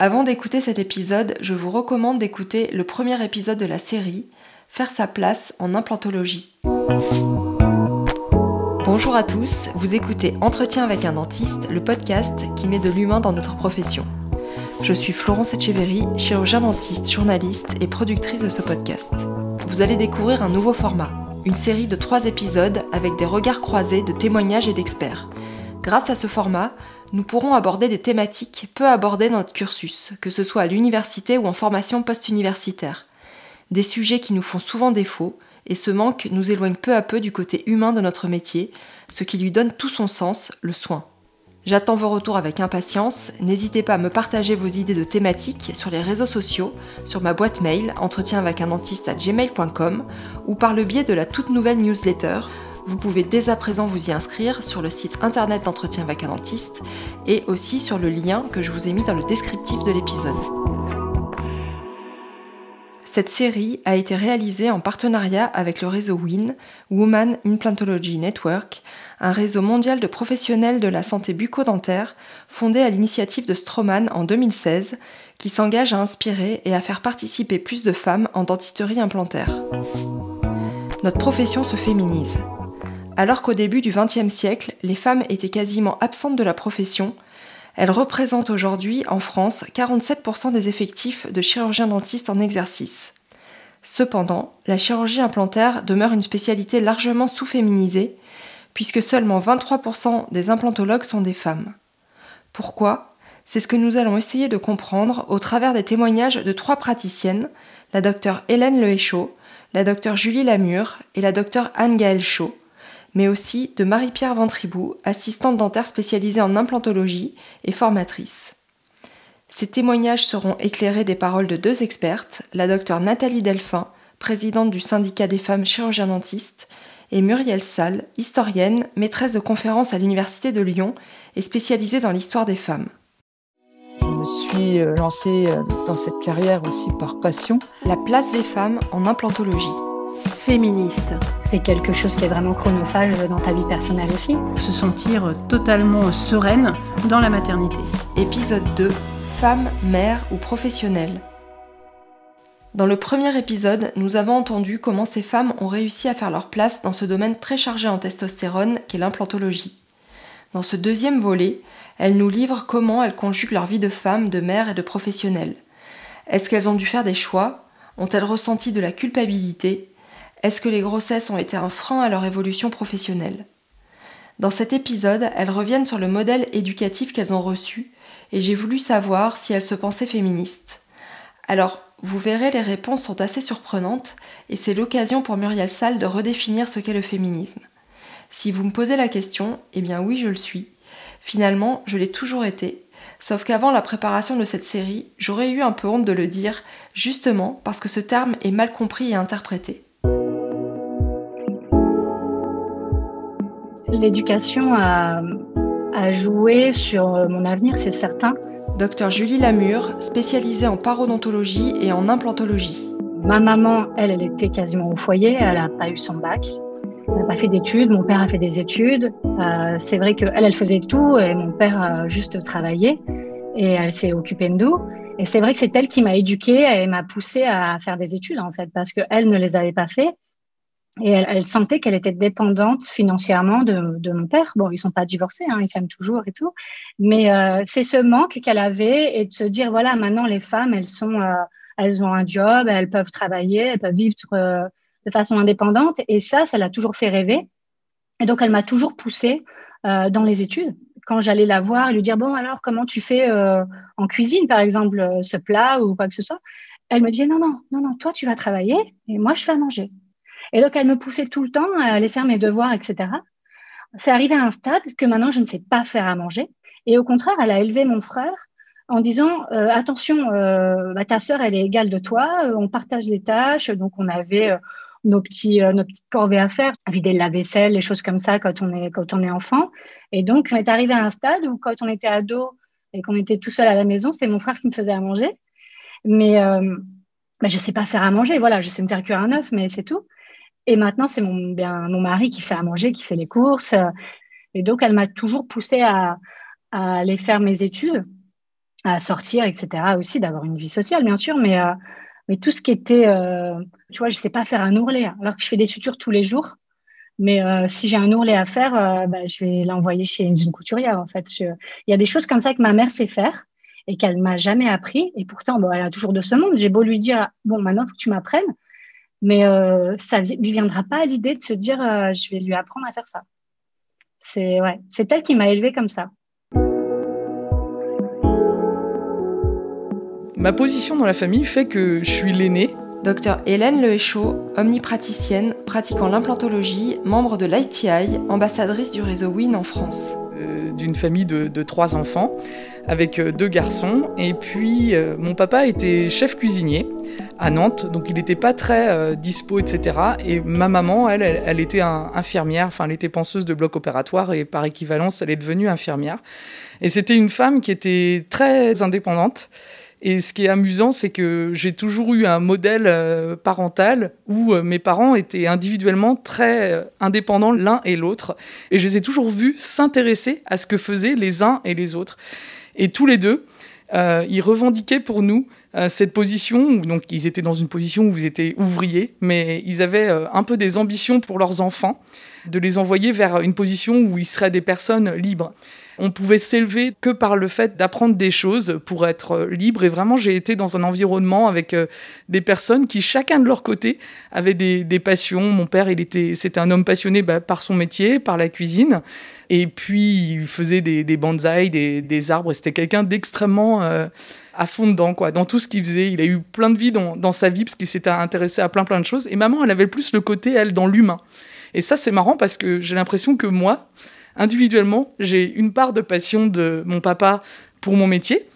Avant d'écouter cet épisode, je vous recommande d'écouter le premier épisode de la série Faire sa place en implantologie. Bonjour à tous, vous écoutez Entretien avec un dentiste, le podcast qui met de l'humain dans notre profession. Je suis Florence Etcheverry, chirurgien dentiste, journaliste et productrice de ce podcast. Vous allez découvrir un nouveau format, une série de trois épisodes avec des regards croisés de témoignages et d'experts. Grâce à ce format, nous pourrons aborder des thématiques peu abordées dans notre cursus, que ce soit à l'université ou en formation post-universitaire. Des sujets qui nous font souvent défaut, et ce manque nous éloigne peu à peu du côté humain de notre métier, ce qui lui donne tout son sens, le soin. J'attends vos retours avec impatience. N'hésitez pas à me partager vos idées de thématiques sur les réseaux sociaux, sur ma boîte mail entretien avec un dentiste à gmail.com ou par le biais de la toute nouvelle newsletter vous pouvez dès à présent vous y inscrire sur le site internet d'entretien avec un dentiste et aussi sur le lien que je vous ai mis dans le descriptif de l'épisode. Cette série a été réalisée en partenariat avec le réseau WIN, Woman Implantology Network, un réseau mondial de professionnels de la santé bucco-dentaire fondé à l'initiative de Stroman en 2016, qui s'engage à inspirer et à faire participer plus de femmes en dentisterie implantaire. Notre profession se féminise. Alors qu'au début du XXe siècle, les femmes étaient quasiment absentes de la profession, elles représentent aujourd'hui en France 47% des effectifs de chirurgiens dentistes en exercice. Cependant, la chirurgie implantaire demeure une spécialité largement sous-féminisée, puisque seulement 23% des implantologues sont des femmes. Pourquoi? C'est ce que nous allons essayer de comprendre au travers des témoignages de trois praticiennes, la docteure Hélène Lehéchaud, la docteure Julie Lamure et la docteure Anne-Gaëlle Chaud, mais aussi de Marie-Pierre Ventribou, assistante dentaire spécialisée en implantologie et formatrice. Ces témoignages seront éclairés des paroles de deux expertes, la docteure Nathalie Delphin, présidente du syndicat des femmes chirurgiens dentistes, et Muriel Salle, historienne, maîtresse de conférences à l'Université de Lyon et spécialisée dans l'histoire des femmes. Je me suis euh, lancée euh, dans cette carrière aussi par passion. La place des femmes en implantologie féministe. C'est quelque chose qui est vraiment chronophage dans ta vie personnelle aussi. Se sentir totalement sereine dans la maternité. Épisode 2. Femme, mère ou professionnelle. Dans le premier épisode, nous avons entendu comment ces femmes ont réussi à faire leur place dans ce domaine très chargé en testostérone qu'est l'implantologie. Dans ce deuxième volet, elles nous livrent comment elles conjuguent leur vie de femme, de mère et de professionnelle. Est-ce qu'elles ont dû faire des choix? Ont-elles ressenti de la culpabilité? Est-ce que les grossesses ont été un frein à leur évolution professionnelle? Dans cet épisode, elles reviennent sur le modèle éducatif qu'elles ont reçu et j'ai voulu savoir si elles se pensaient féministes. Alors, vous verrez, les réponses sont assez surprenantes et c'est l'occasion pour Muriel Salle de redéfinir ce qu'est le féminisme. Si vous me posez la question, eh bien oui, je le suis. Finalement, je l'ai toujours été, sauf qu'avant la préparation de cette série, j'aurais eu un peu honte de le dire, justement parce que ce terme est mal compris et interprété. L'éducation a, joué sur mon avenir, c'est certain. Docteur Julie Lamure, spécialisée en parodontologie et en implantologie. Ma maman, elle, elle était quasiment au foyer, elle n'a pas eu son bac. Elle n'a pas fait d'études, mon père a fait des études. Euh, c'est vrai qu'elle, elle faisait tout et mon père juste travaillé et elle s'est occupée de nous. Et c'est vrai que c'est elle qui m'a éduquée et m'a poussée à faire des études en fait parce qu'elle ne les avait pas fait. Et elle, sentait qu'elle était dépendante financièrement de, mon père. Bon, ils sont pas divorcés, hein, ils s'aiment toujours et tout. Mais euh, c'est ce manque qu'elle avait et de se dire, voilà, maintenant les femmes, elles sont, euh, elles ont un job, elles peuvent travailler, elles peuvent vivre euh, de façon indépendante. Et ça, ça l'a toujours fait rêver. Et donc, elle m'a toujours poussée dans les études. Quand j'allais la voir et lui dire, bon, alors, comment tu fais en cuisine, par exemple, ce plat ou quoi que ce soit Elle me disait, non, non, non, non, toi, tu vas travailler et moi, je fais à manger. Et donc, elle me poussait tout le temps à aller faire mes devoirs, etc. C'est arrivé à un stade que maintenant, je ne sais pas faire à manger. Et au contraire, elle a élevé mon frère en disant euh, attention, euh, bah, ta sœur, elle est égale de toi, euh, on partage les tâches. Donc, on avait nos, petits, nos petites corvées à faire, vider le lave-vaisselle, les choses comme ça quand on, est, quand on est enfant. Et donc, on est arrivé à un stade où, quand on était ado et qu'on était tout seul à la maison, c'était mon frère qui me faisait à manger. Mais bah, je ne sais pas faire à manger. Voilà, je sais me faire cuire un œuf, mais c'est tout. Et maintenant, c'est mon, mon mari qui fait à manger, qui fait les courses. Et donc, elle m'a toujours poussée à, aller faire mes études. à sortir, etc. Aussi d'avoir une vie sociale, bien sûr, mais mais tout ce qui était, tu vois, je sais pas faire un ourlet, hein, alors que je fais des sutures tous les jours. Mais si j'ai un ourlet à faire, bah, je vais l'envoyer chez une, couturière. En fait, il y a des choses comme ça que ma mère sait faire et qu'elle m'a jamais appris. Et pourtant, bon, elle a toujours de ce monde. J'ai beau lui dire, bon, maintenant, il faut que tu m'apprennes. Mais euh, ça lui viendra pas à l'idée de se dire, euh, je vais lui apprendre à faire ça. C'est ouais, c'est elle qui m'a élevée comme ça. Ma position dans la famille fait que je suis l'aînée. Docteur Hélène Lehéchaud, omnipraticienne, pratiquant l'implantologie, membre de l'ITI, ambassadrice du réseau WIN en France. Euh, d'une famille de, de, trois enfants avec euh, deux garçons. Et puis, euh, mon papa était chef cuisinier à Nantes, donc il n'était pas très euh, dispo, etc. Et ma maman, elle, elle, était infirmière, enfin, elle était penseuse de bloc opératoire et par équivalence, elle est devenue infirmière. Et c'était une femme qui était très indépendante. Et ce qui est amusant, c'est que j'ai toujours eu un modèle parental où mes parents étaient individuellement très indépendants l'un et l'autre. Et je les ai toujours vus s'intéresser à ce que faisaient les uns et les autres. Et tous les deux, euh, ils revendiquaient pour nous euh, cette position. Donc, ils étaient dans une position où ils étaient ouvriers, mais ils avaient euh, un peu des ambitions pour leurs enfants, de les envoyer vers une position où ils seraient des personnes libres. On pouvait s'élever que par le fait d'apprendre des choses pour être libre. Et vraiment, j'ai été dans un environnement avec des personnes qui, chacun de leur côté, avaient des, passions. Mon père, il était, c'était un homme passionné bah, par son métier, par la cuisine. Et puis, il faisait des, des bonsaïs, des, des arbres. C'était quelqu'un d'extrêmement euh, à fond dedans, quoi, dans tout ce qu'il faisait. Il a eu plein de vie dans, dans sa vie parce qu'il s'était intéressé à plein, plein de choses. Et maman, elle avait plus le côté, elle, dans l'humain. Et ça, c'est marrant parce que j'ai l'impression que moi, individuellement, j'ai une part de passion de mon papa pour mon métier.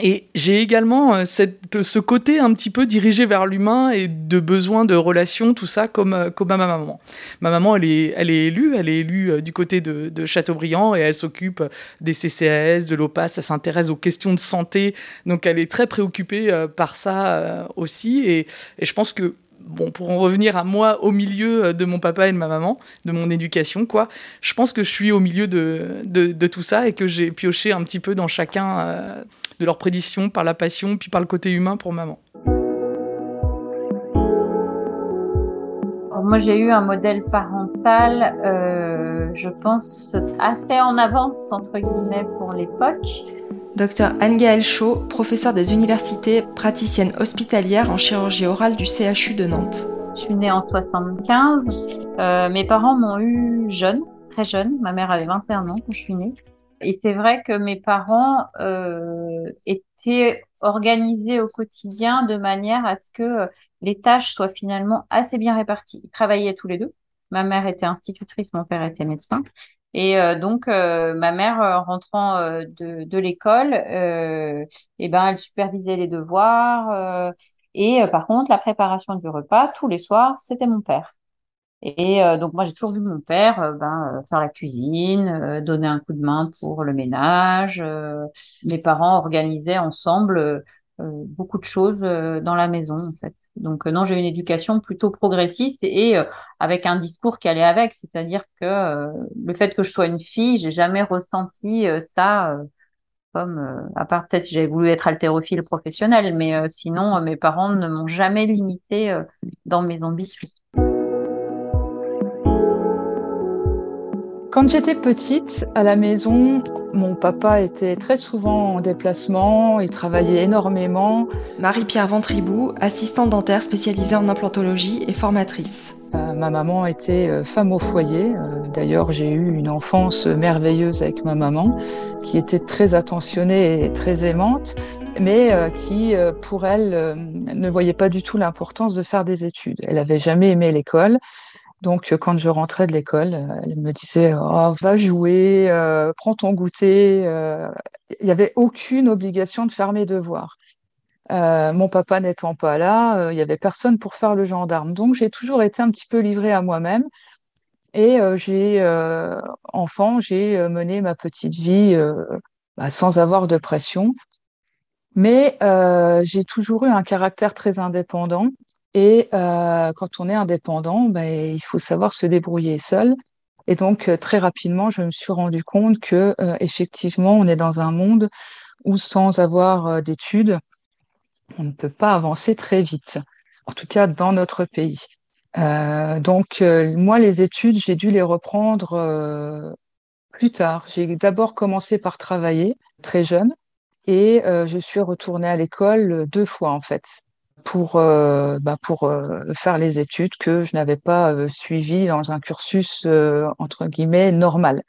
Et j'ai également euh, cette, ce côté un petit peu dirigé vers l'humain et de besoin de relations, tout ça, comme, euh, comme à ma maman. Ma maman, elle est, elle est élue, elle est élue euh, du côté de, Châteaubriand et elle s'occupe des CCAS, de l'OPAS, elle s'intéresse aux questions de santé, donc elle est très préoccupée par ça aussi. Et je pense que bon, pour en revenir à moi au milieu de mon papa et de ma maman, de mon éducation, quoi, je pense que je suis au milieu de, de, tout ça et que j'ai pioché un petit peu dans chacun de leur prédiction, par la passion, puis par le côté humain pour maman. moi, j'ai eu un modèle parental, euh, je pense, assez en avance, entre guillemets, pour l'époque. Docteur Anne-Gaëlle Chaud, professeure des universités, praticienne hospitalière en chirurgie orale du CHU de Nantes. Je suis née en 75. Euh, mes parents m'ont eu jeune, très jeune. Ma mère avait 21 ans quand je suis née. Et c'est vrai que mes parents euh, étaient organisés au quotidien de manière à ce que euh, les tâches soient finalement assez bien réparties. Ils travaillaient tous les deux. Ma mère était institutrice, mon père était médecin. Et euh, donc, ma mère, rentrant de, de l'école, eh ben, elle supervisait les devoirs. et par contre, la préparation du repas, tous les soirs, c'était mon père. Et euh, donc moi j'ai toujours vu mon père euh, ben, euh, faire la cuisine, donner un coup de main pour le ménage. mes parents organisaient ensemble beaucoup de choses dans la maison en fait. Donc non, j'ai une éducation plutôt progressiste et avec un discours qui allait avec, c'est-à-dire que le fait que je sois une fille, j'ai jamais ressenti ça comme à part peut-être si j'avais voulu être haltérophile professionnel, mais sinon mes parents ne m'ont jamais limité dans mes ambitions. Quand j'étais petite, à la maison, mon papa était très souvent en déplacement, il travaillait énormément. Marie-Pierre Ventribou, assistante dentaire spécialisée en implantologie et formatrice. Euh, ma maman était euh, femme au foyer. Euh, d'ailleurs, j'ai eu une enfance merveilleuse avec ma maman, qui était très attentionnée et très aimante, mais qui, pour elle, ne voyait pas du tout l'importance de faire des études. Elle n'avait jamais aimé l'école. Donc, quand je rentrais de l'école, euh, elle me disait oh, Va jouer, euh, prends ton goûter. Euh. Il n'y avait aucune obligation de faire mes devoirs. mon papa n'étant pas là, il n'y avait personne pour faire le gendarme. Donc, j'ai toujours été un petit peu livrée à moi-même. Et j'ai, enfant, j'ai mené ma petite vie bah, sans avoir de pression. Mais j'ai toujours eu un caractère très indépendant et euh, quand on est indépendant, ben, il faut savoir se débrouiller seul. Et donc, euh, très rapidement, je me suis rendu compte que, euh, effectivement, on est dans un monde ou sans avoir d'études, on ne peut pas avancer très vite, en tout cas dans notre pays. donc, moi, les études, j'ai dû les reprendre plus tard. J'ai d'abord commencé par travailler très jeune et je suis retournée à l'école deux fois en fait pour, euh, bah euh, faire les études que je n'avais pas euh, suivies dans un cursus entre guillemets normal.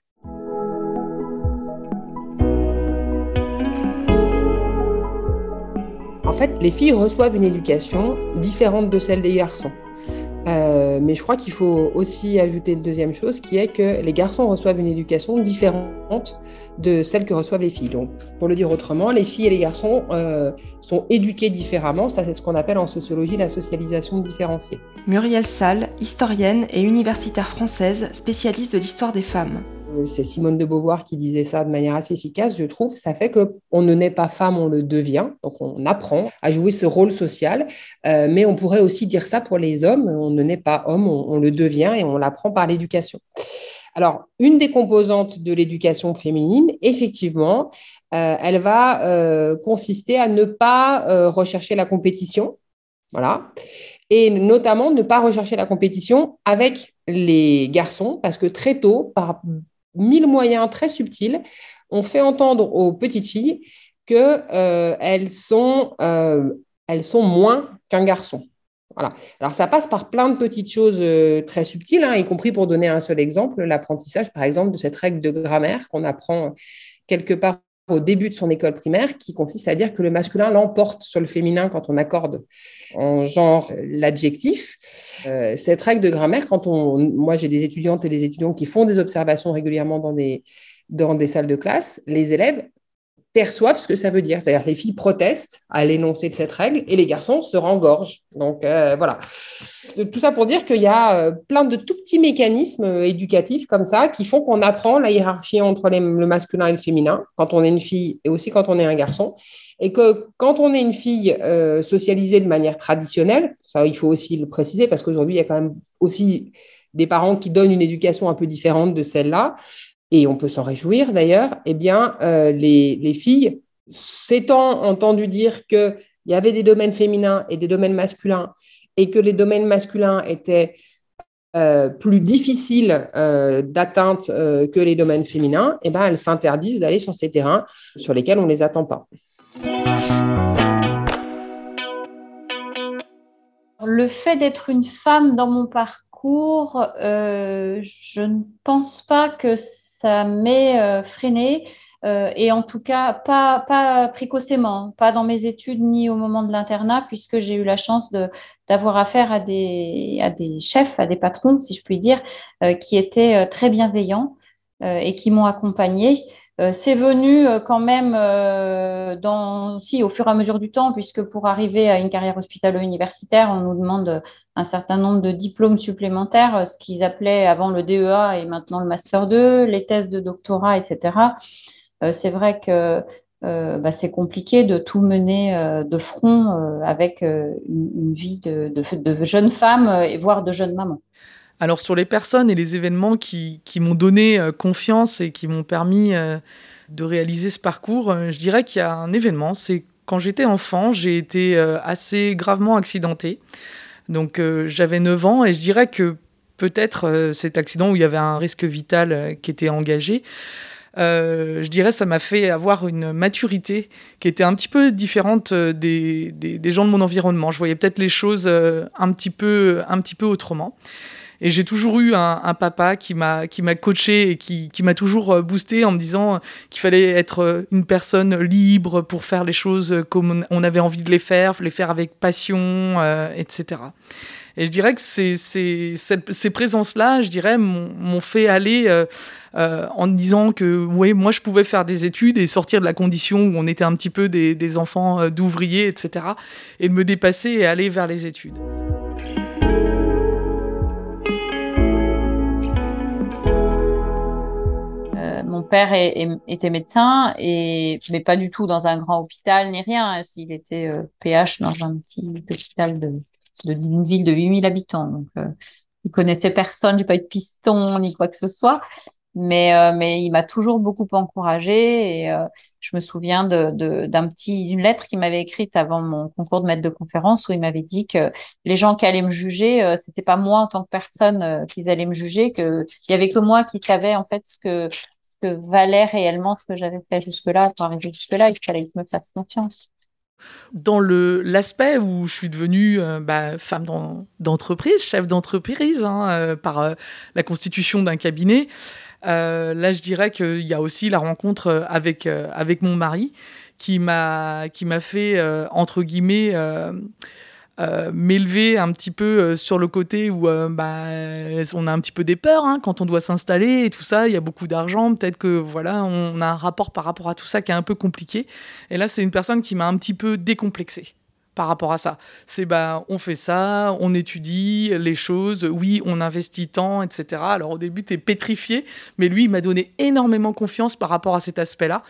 En fait, les filles reçoivent une éducation différente de celle des garçons. Euh, mais je crois qu'il faut aussi ajouter une deuxième chose qui est que les garçons reçoivent une éducation différente de celle que reçoivent les filles. Donc, pour le dire autrement, les filles et les garçons euh, sont éduqués différemment. Ça, c'est ce qu'on appelle en sociologie la socialisation différenciée. Muriel Salle, historienne et universitaire française, spécialiste de l'histoire des femmes c'est Simone de Beauvoir qui disait ça de manière assez efficace, je trouve. Ça fait qu'on ne naît pas femme, on le devient. Donc on apprend à jouer ce rôle social. Euh, mais on pourrait aussi dire ça pour les hommes. On ne naît pas homme, on, le devient et on l'apprend par l'éducation. Alors, une des composantes de l'éducation féminine, effectivement, euh, elle va euh, consister à ne pas rechercher la compétition. Voilà. Et notamment ne pas rechercher la compétition avec les garçons, parce que très tôt, par mille moyens très subtils, on fait entendre aux petites filles qu'elles euh, sont, euh, sont moins qu'un garçon. Voilà. Alors, ça passe par plein de petites choses euh, très subtiles, hein, y compris pour donner un seul exemple, l'apprentissage, par exemple, de cette règle de grammaire qu'on apprend quelque part au début de son école primaire, qui consiste à dire que le masculin l'emporte sur le féminin quand on accorde en genre l'adjectif. Euh, cette règle de grammaire, quand on, moi j'ai des étudiantes et des étudiants qui font des observations régulièrement dans des, dans des salles de classe, les élèves perçoivent ce que ça veut dire. C'est-à-dire les filles protestent à l'énoncé de cette règle et les garçons se rengorgent. Donc euh, voilà. Tout ça pour dire qu'il y a euh, plein de tout petits mécanismes euh, éducatifs comme ça qui font qu'on apprend la hiérarchie entre le masculin et le féminin quand on est une fille et aussi quand on est un garçon. Et que quand on est une fille socialisée de manière traditionnelle, ça il faut aussi le préciser parce qu'aujourd'hui il y a quand même aussi des parents qui donnent une éducation un peu différente de celle-là et on peut s'en réjouir d'ailleurs, eh bien, euh, les, filles, s'étant entendu dire qu'il y avait des domaines féminins et des domaines masculins, et que les domaines masculins étaient euh, plus difficiles euh, d'atteinte que les domaines féminins, eh ben, elles s'interdisent d'aller sur ces terrains sur lesquels on ne les attend pas. Le fait d'être une femme dans mon parcours, je ne pense pas que ça m'est euh, freiné. Euh, et en tout cas, pas, pas précocement, pas dans mes études ni au moment de l'internat, puisque j'ai eu la chance d'avoir affaire à des, à des chefs, à des patrons, si je puis dire, euh, qui étaient très bienveillants et qui m'ont accompagnée. C'est venu quand même dans, si, au fur et à mesure du temps, puisque pour arriver à une carrière hospitalo-universitaire, on nous demande un certain nombre de diplômes supplémentaires, euh, ce qu'ils appelaient avant le DEA et maintenant le Master 2, les thèses de doctorat, etc. Euh, c'est vrai que euh, bah, c'est compliqué de tout mener de front avec une, vie de, de, jeune femme et voire de jeune maman. Alors sur les personnes et les événements qui, m'ont donné confiance et qui m'ont permis de réaliser ce parcours, je dirais qu'il y a un événement, c'est quand j'étais enfant, j'ai été assez gravement accidentée. Donc euh, j'avais 9 ans et je dirais que peut-être euh, cet accident où il y avait un risque vital euh, qui était engagé, je dirais ça m'a fait avoir une maturité qui était un petit peu différente des, gens de mon environnement. Je voyais peut-être les choses un petit peu autrement. Et j'ai toujours eu un, papa qui m'a qui m'a coaché et qui, qui m'a toujours boosté en me disant qu'il fallait être une personne libre pour faire les choses comme on avait envie de les faire, les faire avec passion, euh, etc. Et je dirais que ces, ces, ces présences-là, je dirais, m'ont fait aller euh, euh, en disant que, oui, moi, je pouvais faire des études et sortir de la condition où on était un petit peu des, des enfants d'ouvriers, etc. Et me dépasser et aller vers les études. Mon père était médecin, mais pas du tout dans un grand hôpital ni rien. Il était PH euh, dans un petit hôpital de, d'une ville de 8000 habitants. Donc, euh, il connaissait personne, j'ai pas eu de piston ni quoi que ce soit. Mais, euh, il m'a toujours beaucoup encouragée et euh, je me souviens d'un petit, d'une lettre qu'il m'avait écrite avant mon concours de maître de conférence où il m'avait dit que les gens qui allaient me juger, c'était pas moi en tant que personne qu'ils allaient me juger, que il y avait que moi qui savais en fait ce que, valait réellement ce que j'avais fait jusque-là pour arriver jusque-là qu'il fallait que je me fasse confiance. Dans le l'aspect où je suis devenue euh, bah, femme d'entreprise, chef d'entreprise, hein, euh, par euh, la constitution d'un cabinet, là je dirais qu'il y a aussi la rencontre avec, avec mon mari qui m'a fait, entre guillemets, euh, m'élever un petit peu euh, sur le côté où euh, bah, on a un petit peu des peurs hein, quand on doit s'installer et tout ça. Il y a beaucoup d'argent, peut-être que voilà, on a un rapport par rapport à tout ça qui est un peu compliqué. Et là, c'est une personne qui m'a un petit peu décomplexé par rapport à ça. C'est bah on fait ça, on étudie les choses, oui, on investit tant, etc. Alors au début, tu es pétrifié, mais lui, il m'a donné énormément confiance par rapport à cet aspect-là.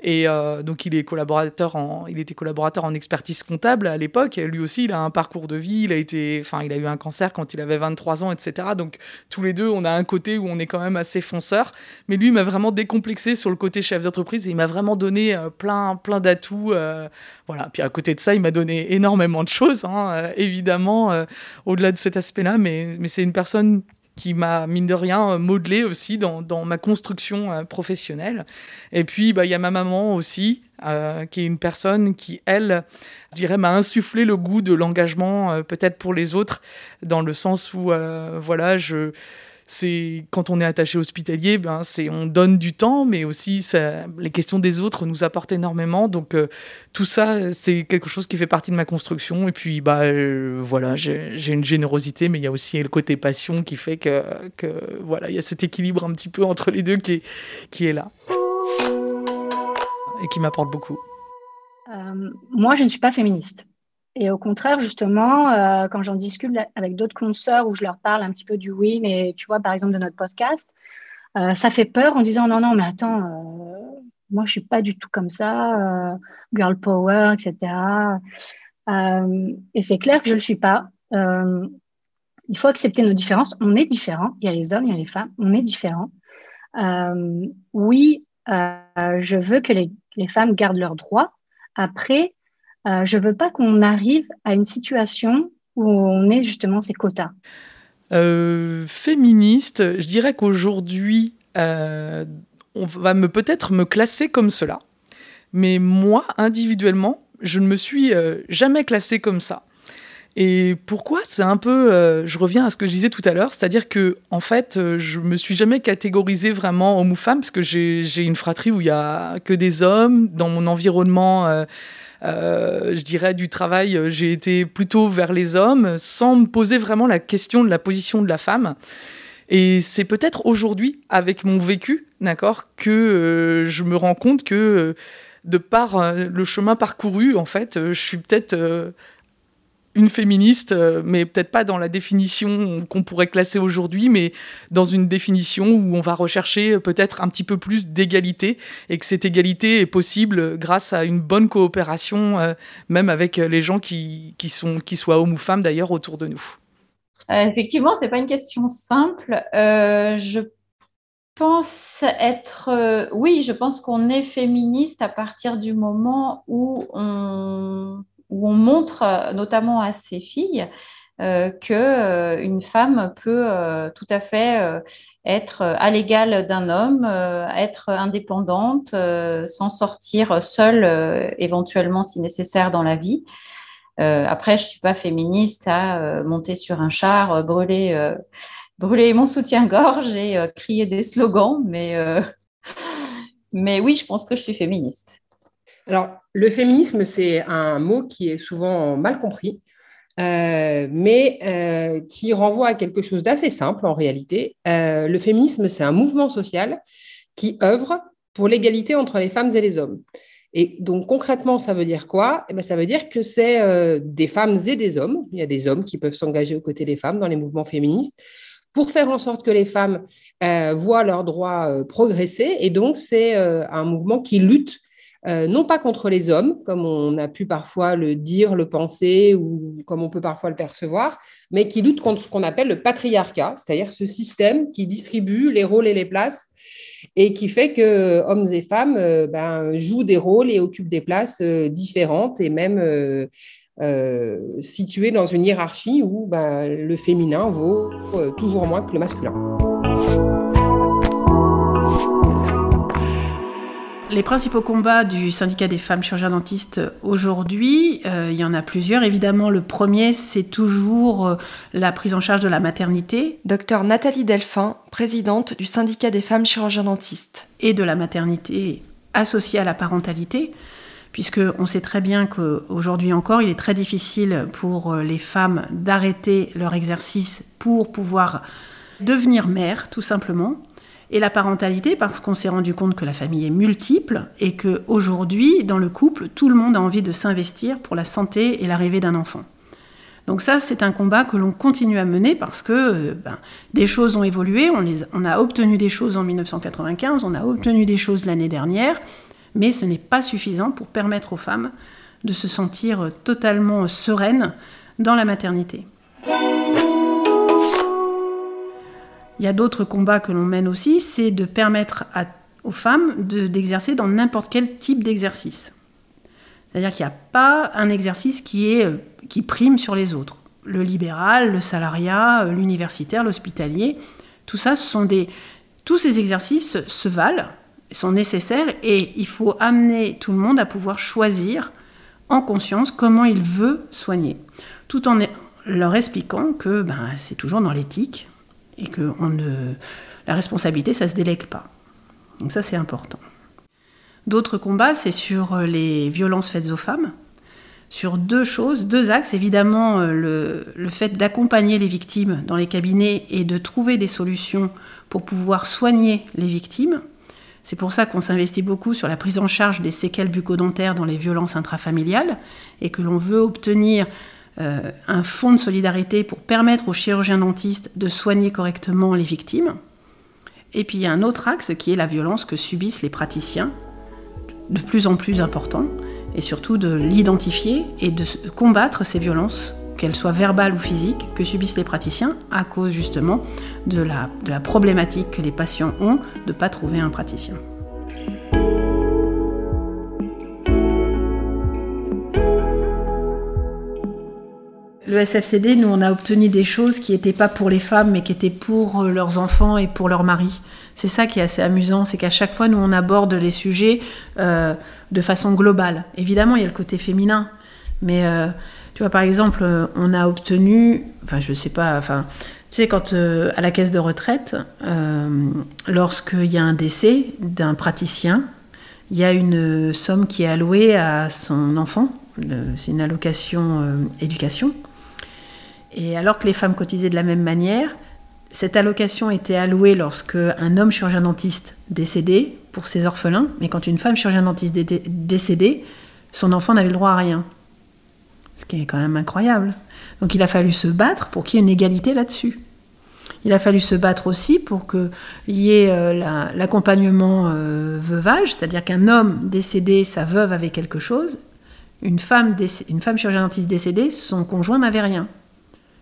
Et euh, donc, il, était collaborateur en expertise comptable à l'époque. Lui aussi, il a un parcours de vie. Il a, eu un cancer quand il avait 23 ans, etc. Donc, tous les deux, on a un côté où on est quand même assez fonceur. Mais lui, il m'a vraiment décomplexé sur le côté chef d'entreprise et il m'a vraiment donné euh, plein, plein d'atouts. Euh, voilà. Puis à côté de ça, il m'a donné énormément de choses, hein, évidemment, au-delà de cet aspect-là. Mais c'est une personne qui m'a, mine de rien, euh, modelé aussi dans, ma construction euh, professionnelle. Et puis, bah, il y a ma maman aussi, euh, qui est une personne qui, elle, je dirais, m'a insufflé le goût de l'engagement, peut-être pour les autres, dans le sens où, voilà, je c'est quand on est attaché hospitalier, ben c'est on donne du temps, mais aussi les questions des autres nous apportent énormément. Donc euh, tout ça, c'est quelque chose qui fait partie de ma construction. Et puis bah euh, voilà, j'ai une générosité, mais il y a aussi le côté passion qui fait que voilà, il y a cet équilibre un petit peu entre les deux qui est, qui est là et qui m'apporte beaucoup. Euh, moi, je ne suis pas féministe. Et au contraire, justement, euh, quand j'en discute avec d'autres consoeurs où je leur parle un petit peu du win et tu vois, par exemple, de notre podcast, euh, ça fait peur en disant non, non, mais attends, euh, moi, je suis pas du tout comme ça, girl power, etc. et c'est clair que je le suis pas. il faut accepter nos différences. On est différents. Il y a les hommes, il y a les femmes. On est différents. oui, je veux que les femmes gardent leurs droits. Après, euh, je veux pas qu'on arrive à une situation où on ait justement ces quotas. Euh, féministe, je dirais qu'aujourd'hui, euh, on va peut-être me classer comme cela, mais moi individuellement, je ne me suis jamais classée comme ça. Et pourquoi? C'est un peu, je reviens à ce que je disais tout à l'heure, c'est-à-dire que en fait, je me suis jamais catégorisée vraiment homme ou femme parce que j'ai une fratrie où il y a que des hommes dans mon environnement. Je dirais, du travail, euh, j'ai été plutôt vers les hommes, sans me poser vraiment la question de la position de la femme. Et c'est peut-être aujourd'hui, avec mon vécu, d'accord, que euh, je me rends compte que de par le chemin parcouru, en fait, je suis peut-être une féministe, euh, mais peut-être pas dans la définition qu'on pourrait classer aujourd'hui, mais dans une définition où on va rechercher euh, peut-être un petit peu plus d'égalité et que cette égalité est possible grâce à une bonne coopération, euh, même avec les gens qui, qui, sont, qui soient hommes ou femmes d'ailleurs autour de nous. effectivement, c'est pas une question simple. je pense être, oui, je pense qu'on est féministe à partir du moment où on où on montre euh, notamment à ses filles euh, que euh, une femme peut tout à fait être à l'égal d'un homme, être indépendante, s'en sortir seule éventuellement si nécessaire dans la vie. après, je suis pas féministe à monter sur un char, brûler, brûler mon soutien-gorge et crier des slogans, mais mais oui, je pense que je suis féministe. Alors, le féminisme, c'est un mot qui est souvent mal compris, euh, mais euh, qui renvoie à quelque chose d'assez simple en réalité. Euh, le féminisme, c'est un mouvement social qui œuvre pour l'égalité entre les femmes et les hommes. Et donc concrètement, ça veut dire quoi? Eh bien, Ça veut dire que c'est des femmes et des hommes. Il y a des hommes qui peuvent s'engager aux côtés des femmes dans les mouvements féministes pour faire en sorte que les femmes voient leurs droits progresser. Et donc, c'est un mouvement qui lutte euh, non pas contre les hommes, comme on a pu parfois le dire, le penser, ou comme on peut parfois le percevoir, mais qui lutte contre ce qu'on appelle le patriarcat, c'est-à-dire ce système qui distribue les rôles et les places et qui fait que hommes et femmes euh, ben, jouent des rôles et occupent des places euh, différentes et même situées dans une hiérarchie où ben, le féminin vaut toujours moins que le masculin. Les principaux combats du syndicat des femmes chirurgiens dentistes aujourd'hui, euh, il y en a plusieurs. Évidemment, le premier, c'est toujours euh, la prise en charge de la maternité. Docteur Nathalie Delphin, présidente du syndicat des femmes chirurgiens dentistes. Et de la maternité associée à la parentalité, puisque on sait très bien qu'aujourd'hui encore, il est très difficile pour euh, les femmes d'arrêter leur exercice pour pouvoir devenir mère, tout simplement et la parentalité parce qu'on s'est rendu compte que la famille est multiple et que aujourd'hui dans le couple tout le monde a envie de s'investir pour la santé et l'arrivée d'un enfant. Donc ça c'est un combat que l'on continue à mener parce que euh, ben, des choses ont évolué, on, on a obtenu des choses en 1995, on a obtenu des choses l'année dernière, mais ce n'est pas suffisant pour permettre aux femmes de se sentir totalement sereines dans la maternité. Il y a d'autres combats que l'on mène aussi, c'est de permettre aux femmes d'exercer dans n'importe quel type d'exercice. C'est-à-dire qu'il n'y a pas un exercice qui, euh, prime sur les autres. Le libéral, le salariat, euh, l'universitaire, l'hospitalier, tout ça, ce sont tous ces exercices se valent, sont nécessaires et il faut amener tout le monde à pouvoir choisir en conscience comment il veut soigner, tout en leur expliquant que ben, c'est toujours dans l'éthique, et que la responsabilité, ça ne se délègue pas. Donc ça, c'est important. D'autres combats, c'est sur les violences faites aux femmes, sur deux choses, deux axes. Évidemment, le, le fait d'accompagner les victimes dans les cabinets et de trouver des solutions pour pouvoir soigner les victimes. C'est pour ça qu'on s'investit beaucoup sur la prise en charge des séquelles bucco-dentaires dans les violences intrafamiliales et que l'on veut obtenir euh, un fonds de solidarité pour permettre aux chirurgiens dentistes de soigner correctement les victimes. Et puis il y a un autre axe qui est la violence que subissent les praticiens, de plus en plus important, et surtout de l'identifier et de combattre ces violences, qu'elles soient verbales ou physiques, que subissent les praticiens à cause justement de la, de la problématique que les patients ont de ne pas trouver un praticien. Le SFCD, nous, on a obtenu des choses qui n'étaient pas pour les femmes, mais qui étaient pour euh, leurs enfants et pour leurs maris. C'est ça qui est assez amusant, c'est qu'à chaque fois, nous, on aborde les sujets euh, de façon globale. Évidemment, il y a le côté féminin, mais euh, tu vois, par exemple, on a obtenu, enfin, je sais pas, enfin, tu sais, quand à la caisse de retraite, lorsqu'il y a un décès d'un praticien, il y a une somme qui est allouée à son enfant. C'est une allocation éducation. Et alors que les femmes cotisaient de la même manière, cette allocation était allouée lorsque un homme chirurgien dentiste décédait pour ses orphelins, mais quand une femme chirurgien dentiste décédait, son enfant n'avait le droit à rien. Ce qui est quand même incroyable. Donc il a fallu se battre pour qu'il y ait une égalité là-dessus. Il a fallu se battre aussi pour qu'il y ait euh, l'accompagnement euh, veuvage, c'est-à-dire qu'un homme décédé, sa veuve avait quelque chose, une femme, une femme chirurgien dentiste décédée, son conjoint n'avait rien.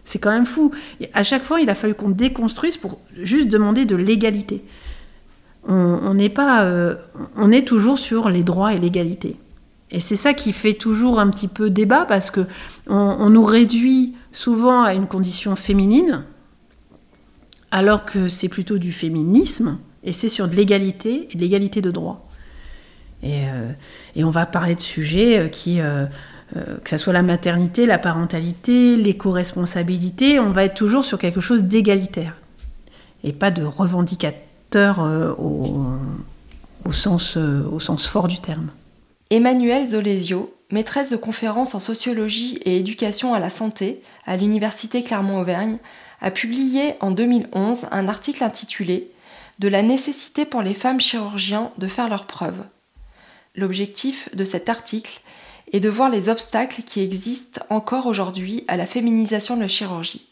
C'est quand même fou. à chaque fois, il a fallu qu'on déconstruise pour juste demander de l'égalité. On n'est pas, euh, on est toujours sur les droits et l'égalité. Et c'est ça qui fait toujours un petit peu débat parce que on, nous réduit souvent à une condition féminine, alors que c'est plutôt du féminisme et c'est sur de l'égalité et de l'égalité de droits. Et, euh, et, on va parler de sujets euh, qui que ce soit la maternité, la parentalité, l'éco-responsabilité, on va être toujours sur quelque chose d'égalitaire et pas de revendicateur euh, au, sens, euh, au sens fort du terme. Emmanuelle Zolesio, maîtresse de conférences en sociologie et éducation à la santé à l'Université Clermont-Auvergne, a publié en 2011 un article intitulé De la nécessité pour les femmes chirurgiens de faire leurs preuves. L'objectif de cet article et de voir les obstacles qui existent encore aujourd'hui à la féminisation de la chirurgie.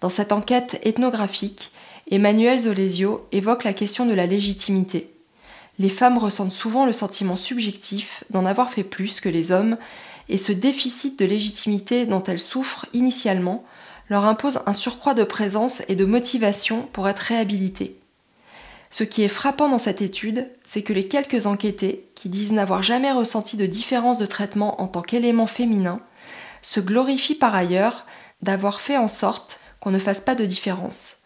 Dans cette enquête ethnographique, Emmanuel Zolesio évoque la question de la légitimité. les femmes ressentent souvent le sentiment subjectif d'en avoir fait plus que les hommes et ce déficit de légitimité dont elles souffrent initialement leur impose un surcroît de présence et de motivation pour être réhabilitées. Ce qui est frappant dans cette étude, c'est que les quelques enquêtés, qui disent n'avoir jamais ressenti de différence de traitement en tant qu'élément féminin, se glorifient par ailleurs d'avoir fait en sorte qu'on ne fasse pas de différence,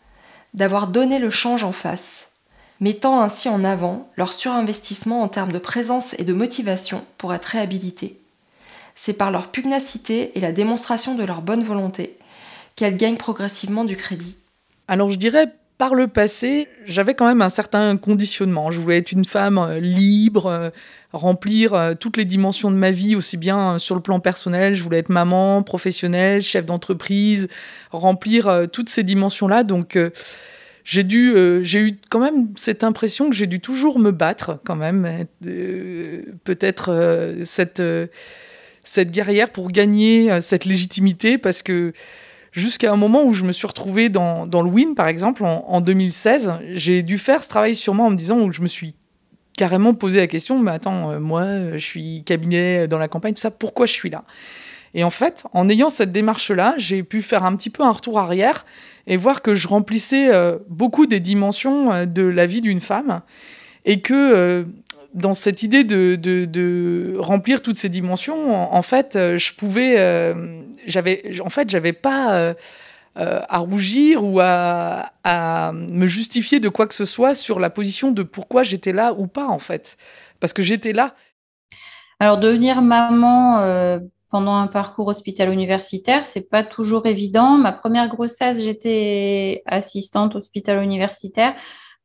d'avoir donné le change en face, mettant ainsi en avant leur surinvestissement en termes de présence et de motivation pour être réhabilités. C'est par leur pugnacité et la démonstration de leur bonne volonté qu'elles gagnent progressivement du crédit. Alors je dirais par le passé, j'avais quand même un certain conditionnement. Je voulais être une femme euh, libre, euh, remplir euh, toutes les dimensions de ma vie, aussi bien sur le plan personnel. Je voulais être maman, professionnelle, chef d'entreprise, remplir toutes ces dimensions-là. Donc, j'ai dû, j'ai eu quand même cette impression que j'ai dû toujours me battre, quand même. Peut-être cette, cette guerrière pour gagner cette légitimité, parce que jusqu'à un moment où je me suis retrouvée dans, dans le Win, par exemple, en, 2016. J'ai dû faire ce travail sur moi en me disant où je me suis carrément posé la question, mais attends, euh, moi, je suis cabinet dans la campagne, tout ça, pourquoi je suis là? Et en fait, en ayant cette démarche-là, j'ai pu faire un petit peu un retour arrière et voir que je remplissais euh, beaucoup des dimensions euh, de la vie d'une femme et que dans cette idée de, de, remplir toutes ces dimensions, en, fait, je pouvais j'avais, en fait, j'avais pas euh, euh, à rougir ou à, me justifier de quoi que ce soit sur la position de pourquoi j'étais là ou pas, en fait, parce que j'étais là. Alors devenir maman euh, pendant un parcours hospital-universitaire, c'est pas toujours évident. Ma première grossesse, j'étais assistante hospital-universitaire.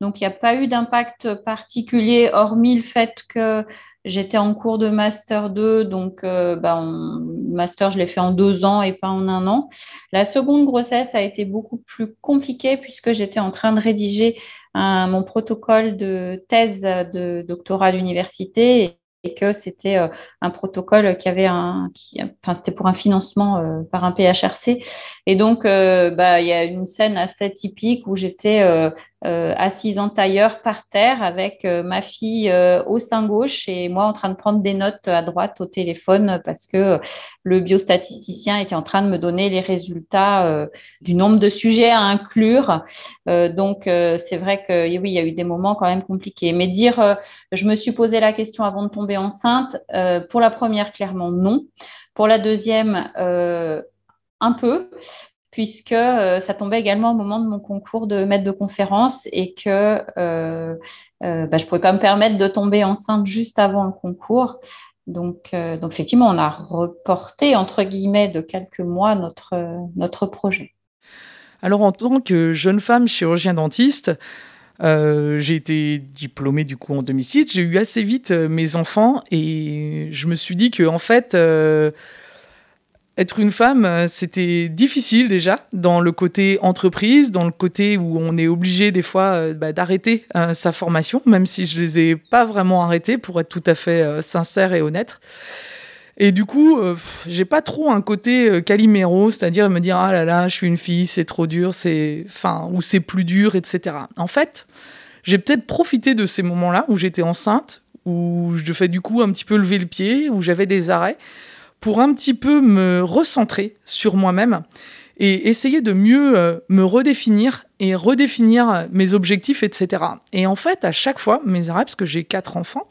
Donc, il n'y a pas eu d'impact particulier, hormis le fait que J'étais en cours de master 2, donc euh, bah, master, je l'ai fait en deux ans et pas en un an. La seconde grossesse a été beaucoup plus compliquée puisque j'étais en train de rédiger mon protocole de thèse de doctorat d'université et que c'était euh, un protocole qui avait un, enfin c'était pour un financement euh, par un PHRC. Et donc, bah, il y a une scène assez typique où j'étais assise en tailleur par terre avec euh, ma fille euh, au sein gauche et moi en train de prendre des notes à droite au téléphone parce que le biostatisticien était en train de me donner les résultats du nombre de sujets à inclure. donc c'est vrai que oui, il y a eu des moments quand même compliqués. Mais dire, je me suis posé la question avant de tomber enceinte. pour la première, clairement non. Pour la deuxième, un peu, puisque euh, ça tombait également au moment de mon concours de maître de conférence et que euh, euh, bah, je pouvais pas me permettre de tomber enceinte juste avant le concours. Donc, donc effectivement, on a reporté, entre guillemets, de quelques mois notre, notre projet. Alors, en tant que jeune femme chirurgien dentiste, j'ai été diplômée du coup en domicile. J'ai eu assez vite mes enfants et je me suis dit que en fait, être une femme, euh, c'était difficile déjà dans le côté entreprise, dans le côté où on est obligé des fois euh, bah, d'arrêter euh, sa formation, même si je les ai pas vraiment arrêtées pour être tout à fait sincère et honnête. Et du coup, j'ai pas trop un côté caliméro, c'est-à-dire me dire ah là là, je suis une fille, c'est trop dur, c'est enfin ou c'est plus dur, etc. En fait, j'ai peut-être profité de ces moments-là où j'étais enceinte, où je devais du coup un petit peu lever le pied, où j'avais des arrêts pour un petit peu me recentrer sur moi-même et essayer de mieux euh, me redéfinir et redéfinir mes objectifs, etc. Et en fait, à chaque fois, mes arrêts, parce que j'ai quatre enfants,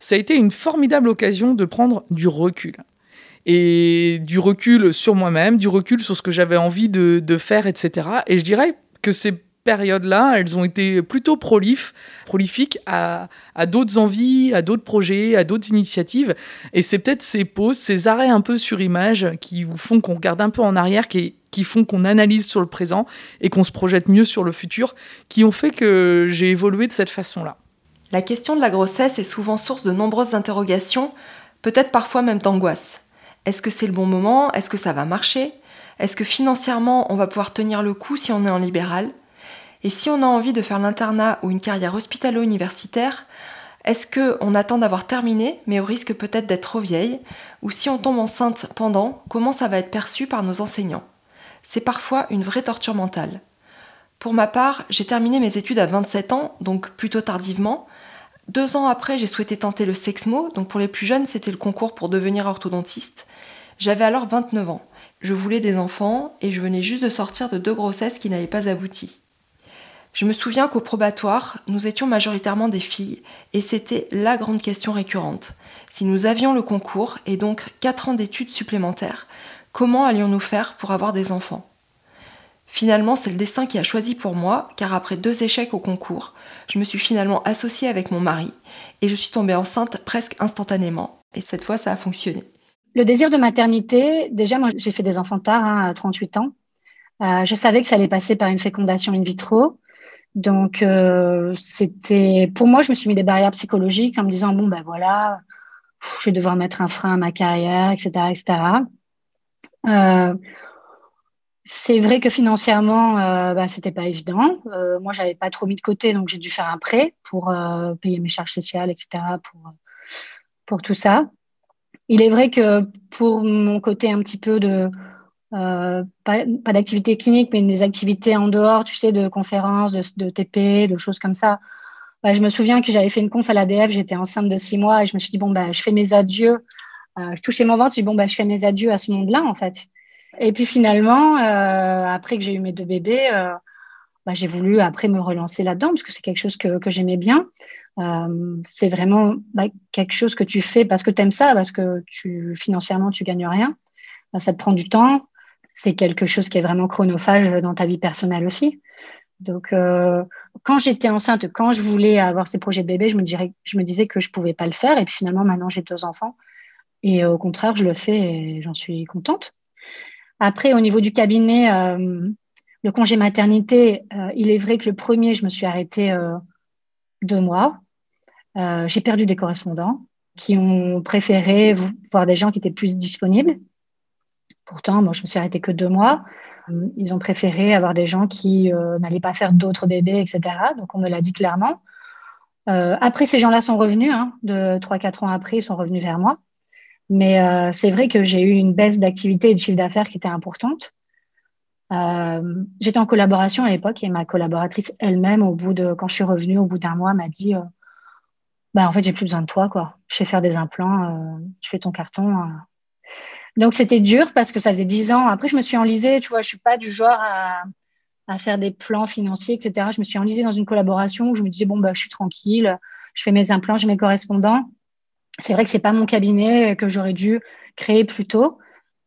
ça a été une formidable occasion de prendre du recul. Et du recul sur moi-même, du recul sur ce que j'avais envie de, de, faire, etc. Et je dirais que c'est période-là, elles ont été plutôt prolifiques à, d'autres envies, à d'autres projets, à d'autres initiatives. Et c'est peut-être ces pauses, ces arrêts un peu sur image qui vous font qu'on regarde un peu en arrière, qui font qu'on analyse sur le présent et qu'on se projette mieux sur le futur, qui ont fait que j'ai évolué de cette façon-là. La question de la grossesse est souvent source de nombreuses interrogations, peut-être parfois même d'angoisse. Est-ce que c'est le bon moment? Est-ce que ça va marcher? Est-ce que financièrement on va pouvoir tenir le coup si on est en libéral? Et si on a envie de faire l'internat ou une carrière hospitalo-universitaire, est-ce qu'on attend d'avoir terminé, mais au risque peut-être d'être trop vieille? Ou si on tombe enceinte pendant, comment ça va être perçu par nos enseignants? C'est parfois une vraie torture mentale. Pour ma part, j'ai terminé mes études à 27 ans, donc plutôt tardivement, Deux ans après, j'ai souhaité tenter le Sexmo, donc pour les plus jeunes, c'était le concours pour devenir orthodontiste. J'avais alors 29 ans. Je voulais des enfants et je venais juste de sortir de deux grossesses qui n'avaient pas abouti. Je me souviens qu'au probatoire, nous étions majoritairement des filles et c'était la grande question récurrente. Si nous avions le concours et donc 4 ans d'études supplémentaires, comment allions-nous faire pour avoir des enfants? Finalement, c'est le destin qui a choisi pour moi, car après deux échecs au concours, je me suis finalement associée avec mon mari et je suis tombée enceinte presque instantanément. Et cette fois, ça a fonctionné. Le désir de maternité, déjà, moi, j'ai fait des enfants tard, hein, à 38 ans. Euh, je savais que ça allait passer par une fécondation in vitro. Donc, euh, c'était pour moi, je me suis mis des barrières psychologiques en me disant bon ben voilà, je vais devoir mettre un frein à ma carrière, etc., etc. Euh, c'est vrai que financièrement, euh, bah, c'était pas évident. Euh, moi, j'avais pas trop mis de côté, donc j'ai dû faire un prêt pour euh, payer mes charges sociales, etc. pour pour tout ça. Il est vrai que pour mon côté un petit peu de euh, pas, d'activité clinique, mais des activités en dehors, tu sais, de conférences, de, TP, de choses comme ça. Bah, je me souviens que j'avais fait une conf à l'ADF, j'étais enceinte de six mois et je me suis dit, bon, bah, je fais mes adieux. Euh, je touchais mon ventre, je dis, bon, bah, je fais mes adieux à ce monde-là, en fait. Et puis finalement, euh, après que j'ai eu mes deux bébés, euh, j'ai voulu après me relancer là-dedans parce que c'est quelque chose que, j'aimais bien. Euh, c'est vraiment quelque chose que tu fais parce que tu aimes ça, parce que financièrement, tu gagnes rien. Ça te prend du temps c'est quelque chose qui est vraiment chronophage dans ta vie personnelle aussi. Donc, euh, quand j'étais enceinte, quand je voulais avoir ces projets de bébé, je me, disais que je pouvais pas le faire. Et puis finalement, maintenant, j'ai deux enfants. Et au contraire, je le fais et j'en suis contente. Après, au niveau du cabinet, euh, le congé maternité, euh, il est vrai que le premier, je me suis arrêtée deux mois. J'ai perdu des correspondants qui ont préféré voir des gens qui étaient plus disponibles. Pourtant, moi, je me suis arrêtée que deux mois. Euh, ils ont préféré avoir des gens qui euh, n'allaient pas faire d'autres bébés, etc. Donc, on me l'a dit clairement. Euh, après, ces gens-là sont revenus. Hein, de 3-4 ans après, ils sont revenus vers moi. Mais c'est vrai que j'ai eu une baisse d'activité et de chiffre d'affaires qui était importante. J'étais en collaboration à l'époque et ma collaboratrice elle-même, au bout de quand je suis revenue, au bout d'un mois, m'a dit bah, En fait, j'ai plus besoin de toi. Quoi. Je fais faire des implants, je fais ton carton. Donc c'était dur parce que ça faisait dix ans. Après, je me suis enlisée, tu vois, je suis pas du genre à, à, faire des plans financiers, etc. Je me suis enlisée dans une collaboration où je me disais bon bah je suis tranquille, je fais mes implants, j'ai mes correspondants. C'est vrai que c'est pas mon cabinet que j'aurais dû créer plus tôt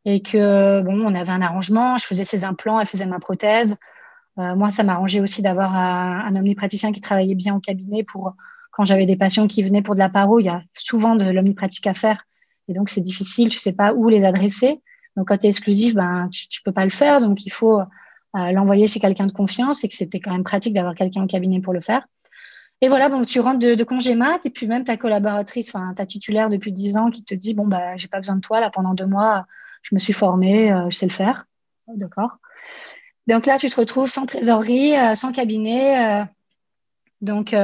et que bon, on avait un arrangement. Je faisais ses implants, elle faisait ma prothèse. Euh, moi, ça m'arrangeait aussi d'avoir un, omnipraticien qui travaillait bien au cabinet pour quand j'avais des patients qui venaient pour de la paro. Il y a souvent de l'omnipratique à faire et donc, c'est difficile, tu sais pas où les adresser. Donc, quand tu es exclusif, ben, tu, tu peux pas le faire. Donc, il faut euh, l'envoyer chez quelqu'un de confiance et que c'était quand même pratique d'avoir quelqu'un au cabinet pour le faire. Et voilà, bon, tu rentres de, de congé mat et puis même ta collaboratrice, enfin ta titulaire depuis 10 ans qui te dit, bon, bah, j'ai pas besoin de toi, là, pendant deux mois, je me suis formée, euh, je sais le faire. D'accord. Donc là, tu te retrouves sans trésorerie, euh, sans cabinet. Donc,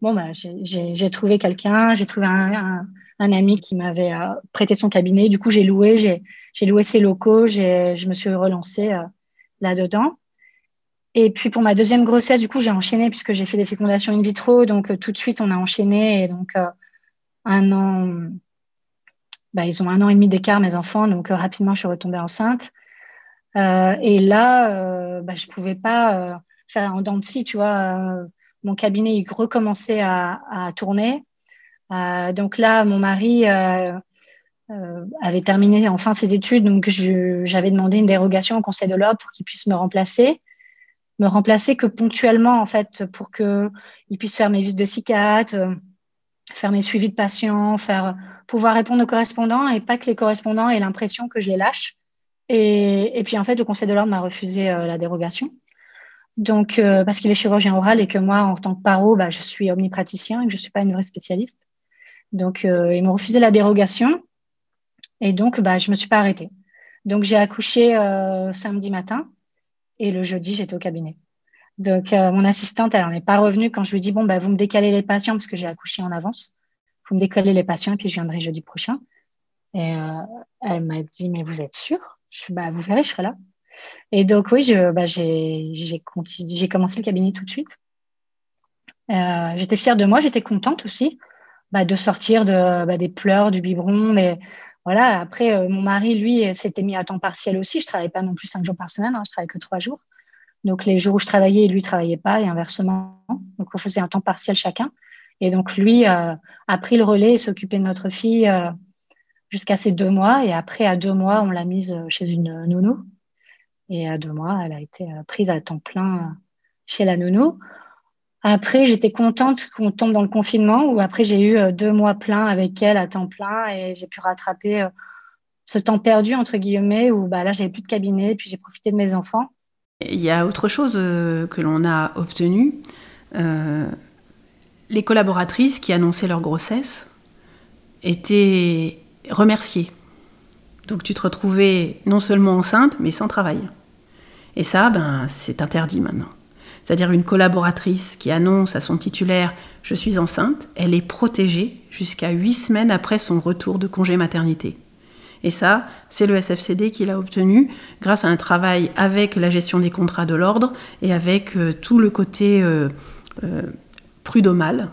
bon, bah, j'ai trouvé quelqu'un, j'ai trouvé un, un ami qui m'avait euh, prêté son cabinet. Du coup, j'ai loué, j'ai loué ses locaux, je me suis relancée euh, là-dedans. Et puis pour ma deuxième grossesse, du coup, j'ai enchaîné puisque j'ai fait des fécondations in vitro. Donc euh, tout de suite, on a enchaîné. Et donc un an, bah, ils ont un an et demi d'écart, mes enfants. Donc rapidement, je suis retombée enceinte. et là, bah, je pouvais pas faire en dents de scie, tu vois. mon cabinet, il recommençait à tourner. Euh, donc là, mon mari euh, euh, avait terminé enfin ses études, donc j'avais demandé une dérogation au Conseil de l'ordre pour qu'il puisse me remplacer me remplacer que ponctuellement en fait pour que il puisse faire mes visites de psychiatre, faire mes suivis de patients, faire pouvoir répondre aux correspondants et pas que les correspondants aient l'impression que je les lâche. Et, puis en fait le Conseil de l'ordre m'a refusé euh, la dérogation. Donc euh, parce qu'il est chirurgien oral et que moi en tant que paro, bah, je suis omnipraticien et que je suis pas une vraie spécialiste. Donc, euh, ils m'ont refusé la dérogation. Et donc, bah, je me suis pas arrêtée. Donc, j'ai accouché euh, samedi matin et le jeudi, j'étais au cabinet. Donc, euh, mon assistante, elle n'en est pas revenue quand je lui dis bon, bah, vous me décalez les patients parce que j'ai accouché en avance. Vous me décalez les patients et puis je viendrai jeudi prochain. Et elle m'a dit mais vous êtes sûre? Je suis bah, vous verrez, je serai là. Et donc, oui, bah, j'ai, commencé le cabinet tout de suite. J'étais fière de moi, j'étais contente aussi bah, de sortir de, bah, des pleurs, du biberon. Mais voilà, après, euh, mon mari, lui, s'était mis à temps partiel aussi. Je travaillais pas non plus cinq jours par semaine, hein, je travaillais que trois jours. Donc les jours où je travaillais, lui travaillait pas et inversement. Donc on faisait un temps partiel chacun. Et donc lui euh, a pris le relais et s'occupait de notre fille euh, jusqu'à ses deux mois. Et après, à deux mois, on l'a mise chez une nounou. Et à deux mois, elle a été prise à temps plein chez la nounou. Après, j'étais contente qu'on tombe dans le confinement, où après, j'ai eu euh, deux mois pleins avec elle à temps plein et j'ai pu rattraper euh, ce temps perdu, entre guillemets, où bah, là, j'avais plus de cabinet, puis j'ai profité de mes enfants. Il y a autre chose euh, que l'on a obtenu. les collaboratrices qui annonçaient leur grossesse étaient remerciées. Donc tu te retrouvais non seulement enceinte, mais sans travail. Et ça, ben, c'est interdit maintenant c'est-à-dire une collaboratrice qui annonce à son titulaire Je suis enceinte, elle est protégée jusqu'à huit semaines après son retour de congé maternité. Et ça, c'est le SFCD qui l'a obtenu grâce à un travail avec la gestion des contrats de l'ordre et avec euh, tout le côté euh, euh, prud'homal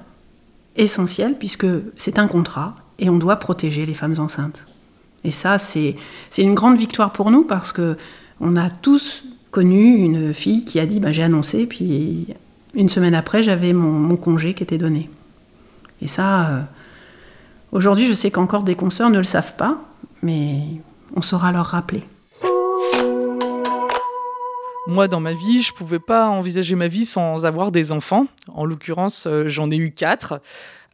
essentiel, puisque c'est un contrat et on doit protéger les femmes enceintes. Et ça, c'est une grande victoire pour nous parce que on a tous une fille qui a dit bah, j'ai annoncé, puis une semaine après, j'avais mon, congé qui était donné. Et ça, euh, aujourd'hui, je sais qu'encore des consoeurs ne le savent pas, mais on saura leur rappeler. Moi, dans ma vie, je pouvais pas envisager ma vie sans avoir des enfants. En l'occurrence, euh, j'en ai eu quatre.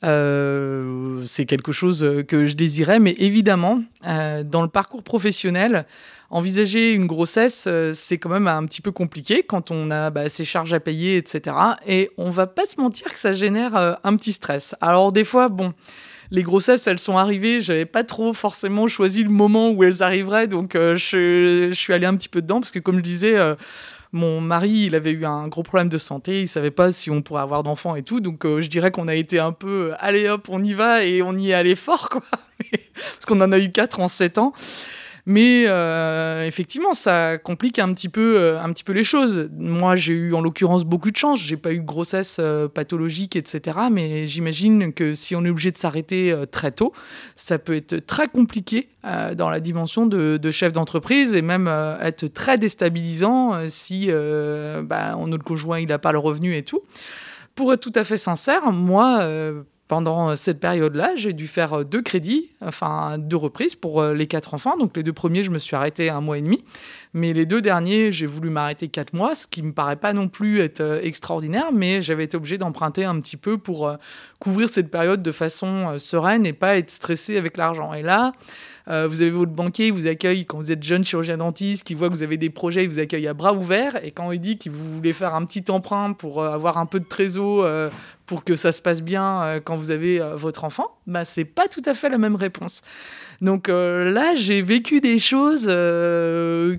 Euh, c'est quelque chose que je désirais, mais évidemment, dans le parcours professionnel, envisager une grossesse, euh, c'est quand même un petit peu compliqué quand on a bah, ses charges à payer, etc. Et on va pas se mentir que ça génère euh, un petit stress. Alors des fois, bon, les grossesses, elles sont arrivées, j'avais pas trop forcément choisi le moment où elles arriveraient, donc euh, je, suis allée un petit peu dedans parce que comme je disais. mon mari, il avait eu un gros problème de santé, il savait pas si on pourrait avoir d'enfants et tout, donc je dirais qu'on a été un peu, allez hop, on y va et on y est allé fort, quoi, parce qu'on en a eu quatre en sept ans. Mais euh, effectivement, ça complique un petit peu, euh, un petit peu les choses. Moi, j'ai eu en l'occurrence beaucoup de chance. J'ai pas eu de grossesse euh, pathologique, etc. Mais j'imagine que si on est obligé de s'arrêter très tôt, ça peut être très compliqué dans la dimension de, chef d'entreprise et même être très déstabilisant si bah, notre conjoint il n'a pas le revenu et tout. Pour être tout à fait sincère, moi, pendant euh, cette période-là, j'ai dû faire euh, deux crédits, enfin deux reprises pour euh, les quatre enfants. Donc les deux premiers, je me suis arrêté un mois et demi. Mais les deux derniers, j'ai voulu m'arrêter quatre mois, ce qui me paraît pas non plus être extraordinaire, mais j'avais été obligé d'emprunter un petit peu pour couvrir cette période de façon sereine et pas être stressé avec l'argent. Et là, vous avez votre banquier, il vous accueille quand vous êtes jeune chirurgien dentiste, qui voit que vous avez des projets, il vous accueille à bras ouverts. Et quand il dit qu'il vous voulez faire un petit emprunt pour avoir un peu de trésor pour que ça se passe bien quand vous avez votre enfant, bah c'est pas tout à fait la même réponse. Donc là, j'ai vécu des choses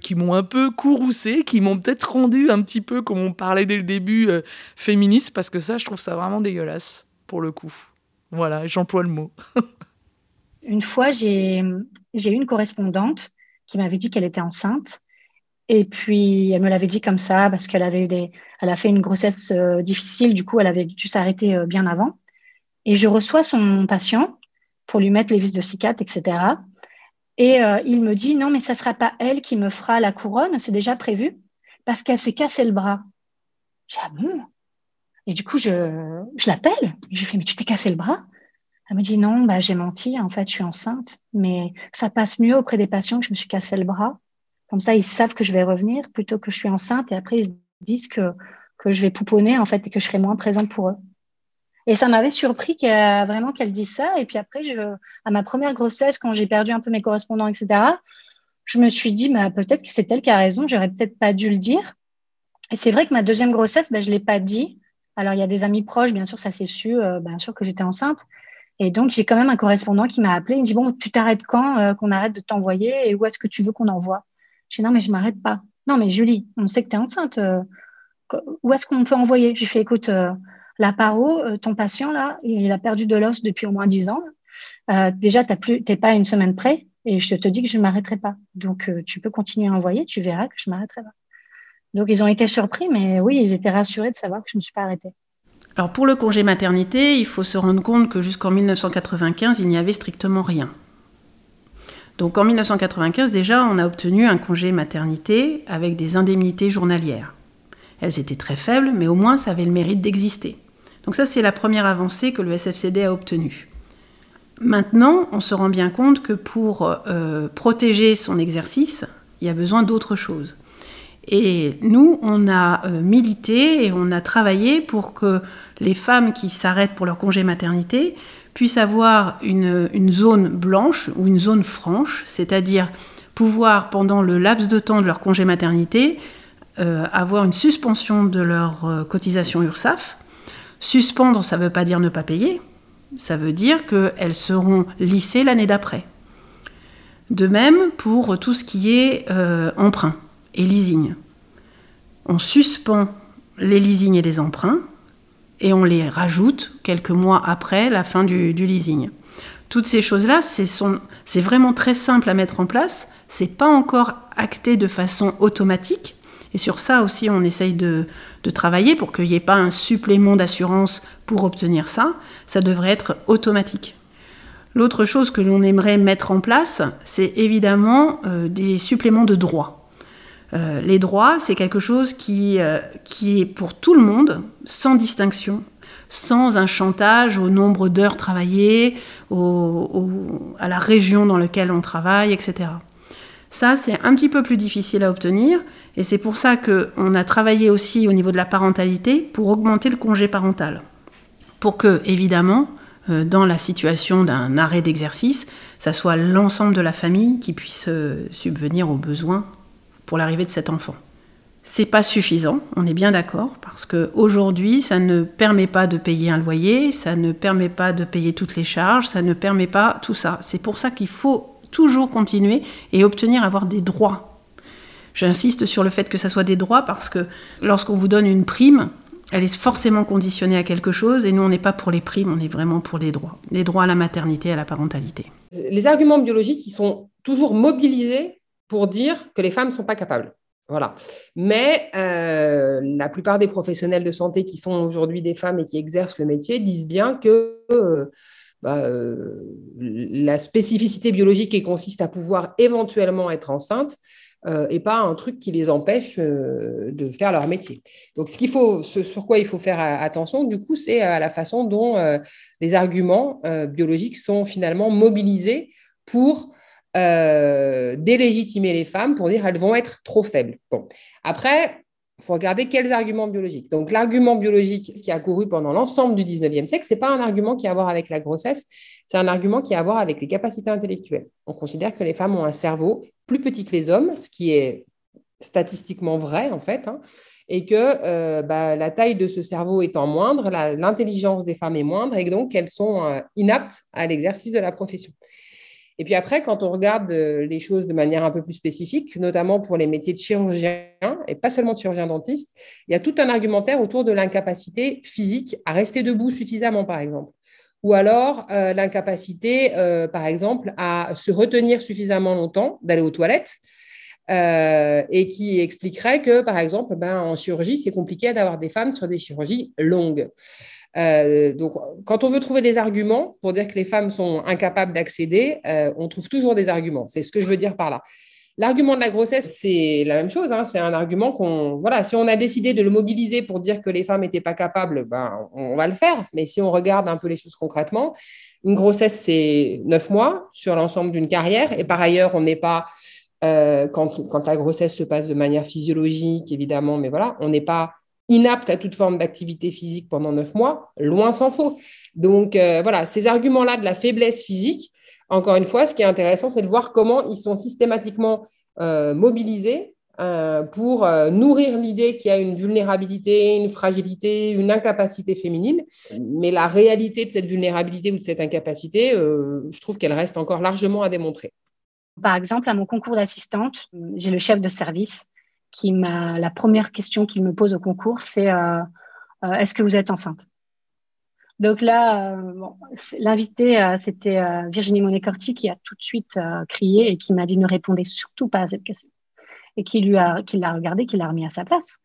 qui m'ont un peu courroucé, qui m'ont peut-être rendu un petit peu, comme on parlait dès le début, féministe, parce que ça, je trouve ça vraiment dégueulasse, pour le coup. Voilà, j'emploie le mot. Une fois, j'ai eu une correspondante qui m'avait dit qu'elle était enceinte. Et puis, elle me l'avait dit comme ça parce qu'elle avait eu des, elle a fait une grossesse euh, difficile. Du coup, elle avait dû s'arrêter euh, bien avant. Et je reçois son patient pour lui mettre les vis de cicatrice, etc. Et euh, il me dit non, mais ça sera pas elle qui me fera la couronne, c'est déjà prévu parce qu'elle s'est cassé le bras. J'ai ah bon? Et du coup, je, je l'appelle. Je lui fais mais tu t'es cassé le bras? Elle me dit non, bah, j'ai menti, en fait, je suis enceinte, mais ça passe mieux auprès des patients que je me suis cassé le bras. Comme ça, ils savent que je vais revenir plutôt que je suis enceinte et après, ils se disent que, je vais pouponner, en fait, et que je serai moins présente pour eux. Et ça m'avait surpris vraiment qu'elle dise ça. Et puis après, à ma première grossesse, quand j'ai perdu un peu mes correspondants, etc., je me suis dit, bah, peut-être que c'est elle qui a raison, j'aurais peut-être pas dû le dire. Et c'est vrai que ma deuxième grossesse, bah, je l'ai pas dit. Alors, il y a des amis proches, bien sûr, ça s'est su, euh, bien sûr que j'étais enceinte. Et donc, j'ai quand même un correspondant qui m'a appelé. Il me dit, bon, tu t'arrêtes quand euh, qu'on arrête de t'envoyer et où est-ce que tu veux qu'on envoie? Non, mais je m'arrête pas. Non, mais Julie, on sait que tu es enceinte. Euh, où est-ce qu'on peut envoyer? J'ai fait, écoute, euh, la paro, ton patient, là, il a perdu de l'os depuis au moins 10 ans. déjà, tu n'es pas une semaine près et je te dis que je ne m'arrêterai pas. Donc, tu peux continuer à envoyer, tu verras que je m'arrêterai pas. Donc, ils ont été surpris, mais oui, ils étaient rassurés de savoir que je ne me suis pas arrêtée. Alors pour le congé maternité, il faut se rendre compte que jusqu'en 1995, il n'y avait strictement rien. Donc en 1995 déjà, on a obtenu un congé maternité avec des indemnités journalières. Elles étaient très faibles, mais au moins ça avait le mérite d'exister. Donc ça c'est la première avancée que le SFCD a obtenue. Maintenant, on se rend bien compte que pour euh, protéger son exercice, il y a besoin d'autre chose. Et nous, on a euh, milité et on a travaillé pour que les femmes qui s'arrêtent pour leur congé maternité puissent avoir une, zone blanche ou une zone franche, c'est-à-dire pouvoir, pendant le laps de temps de leur congé maternité, euh, avoir une suspension de leur euh, cotisation URSAF. Suspendre, ça ne veut pas dire ne pas payer, ça veut dire qu'elles seront lissées l'année d'après. De même pour tout ce qui est emprunt et leasing. On suspend les leasing et les emprunts et on les rajoute quelques mois après la fin du, leasing. Toutes ces choses-là, c'est vraiment très simple à mettre en place. C'est pas encore acté de façon automatique. Et sur ça aussi, on essaye de, travailler pour qu'il n'y ait pas un supplément d'assurance pour obtenir ça. Ça devrait être automatique. L'autre chose que l'on aimerait mettre en place, c'est évidemment euh, des suppléments de droits. Euh, les droits, c'est quelque chose qui, euh, qui est pour tout le monde, sans distinction, sans un chantage au nombre d'heures travaillées, à la région dans laquelle on travaille, etc. Ça, c'est un petit peu plus difficile à obtenir, et c'est pour ça qu'on a travaillé aussi au niveau de la parentalité pour augmenter le congé parental. Pour que, évidemment, euh, dans la situation d'un arrêt d'exercice, ça soit l'ensemble de la famille qui puisse subvenir aux besoins pour l'arrivée de cet enfant. C'est pas suffisant, on est bien d'accord, parce qu'aujourd'hui, ça ne permet pas de payer un loyer, ça ne permet pas de payer toutes les charges, ça ne permet pas tout ça. C'est pour ça qu'il faut toujours continuer et obtenir avoir des droits. J'insiste sur le fait que ça soit des droits parce que lorsqu'on vous donne une prime, elle est forcément conditionnée à quelque chose et nous, on n'est pas pour les primes, on est vraiment pour les droits. Les droits à la maternité, à la parentalité. Les arguments biologiques, ils sont toujours mobilisés pour dire que les femmes ne sont pas capables. Voilà. Mais euh, la plupart des professionnels de santé qui sont aujourd'hui des femmes et qui exercent le métier disent bien que euh, bah, euh, la spécificité biologique qui consiste à pouvoir éventuellement être enceinte et pas un truc qui les empêche de faire leur métier. Donc, ce qu'il faut, sur quoi il faut faire attention, du coup, c'est à la façon dont les arguments biologiques sont finalement mobilisés pour euh, délégitimer les femmes pour dire qu'elles vont être trop faibles. Bon. Après, il faut regarder quels arguments biologiques. Donc, l'argument biologique qui a couru pendant l'ensemble du 19e siècle, ce n'est pas un argument qui a à voir avec la grossesse, c'est un argument qui a à voir avec les capacités intellectuelles. On considère que les femmes ont un cerveau plus petit que les hommes, ce qui est statistiquement vrai en fait, hein, et que euh, bah, la taille de ce cerveau étant moindre, l'intelligence des femmes est moindre, et donc elles sont euh, inaptes à l'exercice de la profession. Et puis après, quand on regarde euh, les choses de manière un peu plus spécifique, notamment pour les métiers de chirurgien, et pas seulement de chirurgien dentiste, il y a tout un argumentaire autour de l'incapacité physique à rester debout suffisamment, par exemple. Ou alors euh, l'incapacité, euh, par exemple, à se retenir suffisamment longtemps, d'aller aux toilettes, et qui expliquerait que, par exemple, ben, en chirurgie, c'est compliqué d'avoir des femmes sur des chirurgies longues. Euh, donc, quand on veut trouver des arguments pour dire que les femmes sont incapables d'accéder, euh, on trouve toujours des arguments. C'est ce que je veux dire par là. L'argument de la grossesse, c'est la même chose. Hein. C'est un argument qu'on, voilà, si on a décidé de le mobiliser pour dire que les femmes n'étaient pas capables, ben, on va le faire. Mais si on regarde un peu les choses concrètement, une grossesse, c'est neuf mois sur l'ensemble d'une carrière. Et par ailleurs, on n'est pas, euh, quand, quand la grossesse se passe de manière physiologique, évidemment, mais voilà, on n'est pas inapte à toute forme d'activité physique pendant neuf mois, loin s'en faut. Donc euh, voilà, ces arguments-là de la faiblesse physique, encore une fois, ce qui est intéressant, c'est de voir comment ils sont systématiquement euh, mobilisés euh, pour nourrir l'idée qu'il y a une vulnérabilité, une fragilité, une incapacité féminine. Mais la réalité de cette vulnérabilité ou de cette incapacité, je trouve qu'elle reste encore largement à démontrer. Par exemple, à mon concours d'assistante, j'ai le chef de service qui m'a la première question qu'il me pose au concours, c'est euh, euh, est-ce que vous êtes enceinte? Donc là, euh, bon, l'invité, c'était Virginie Monet-Corti qui a tout de suite crié et qui m'a dit ne répondez surtout pas à cette question et qui lui a, qui l'a regardé, qui l'a remis à sa place.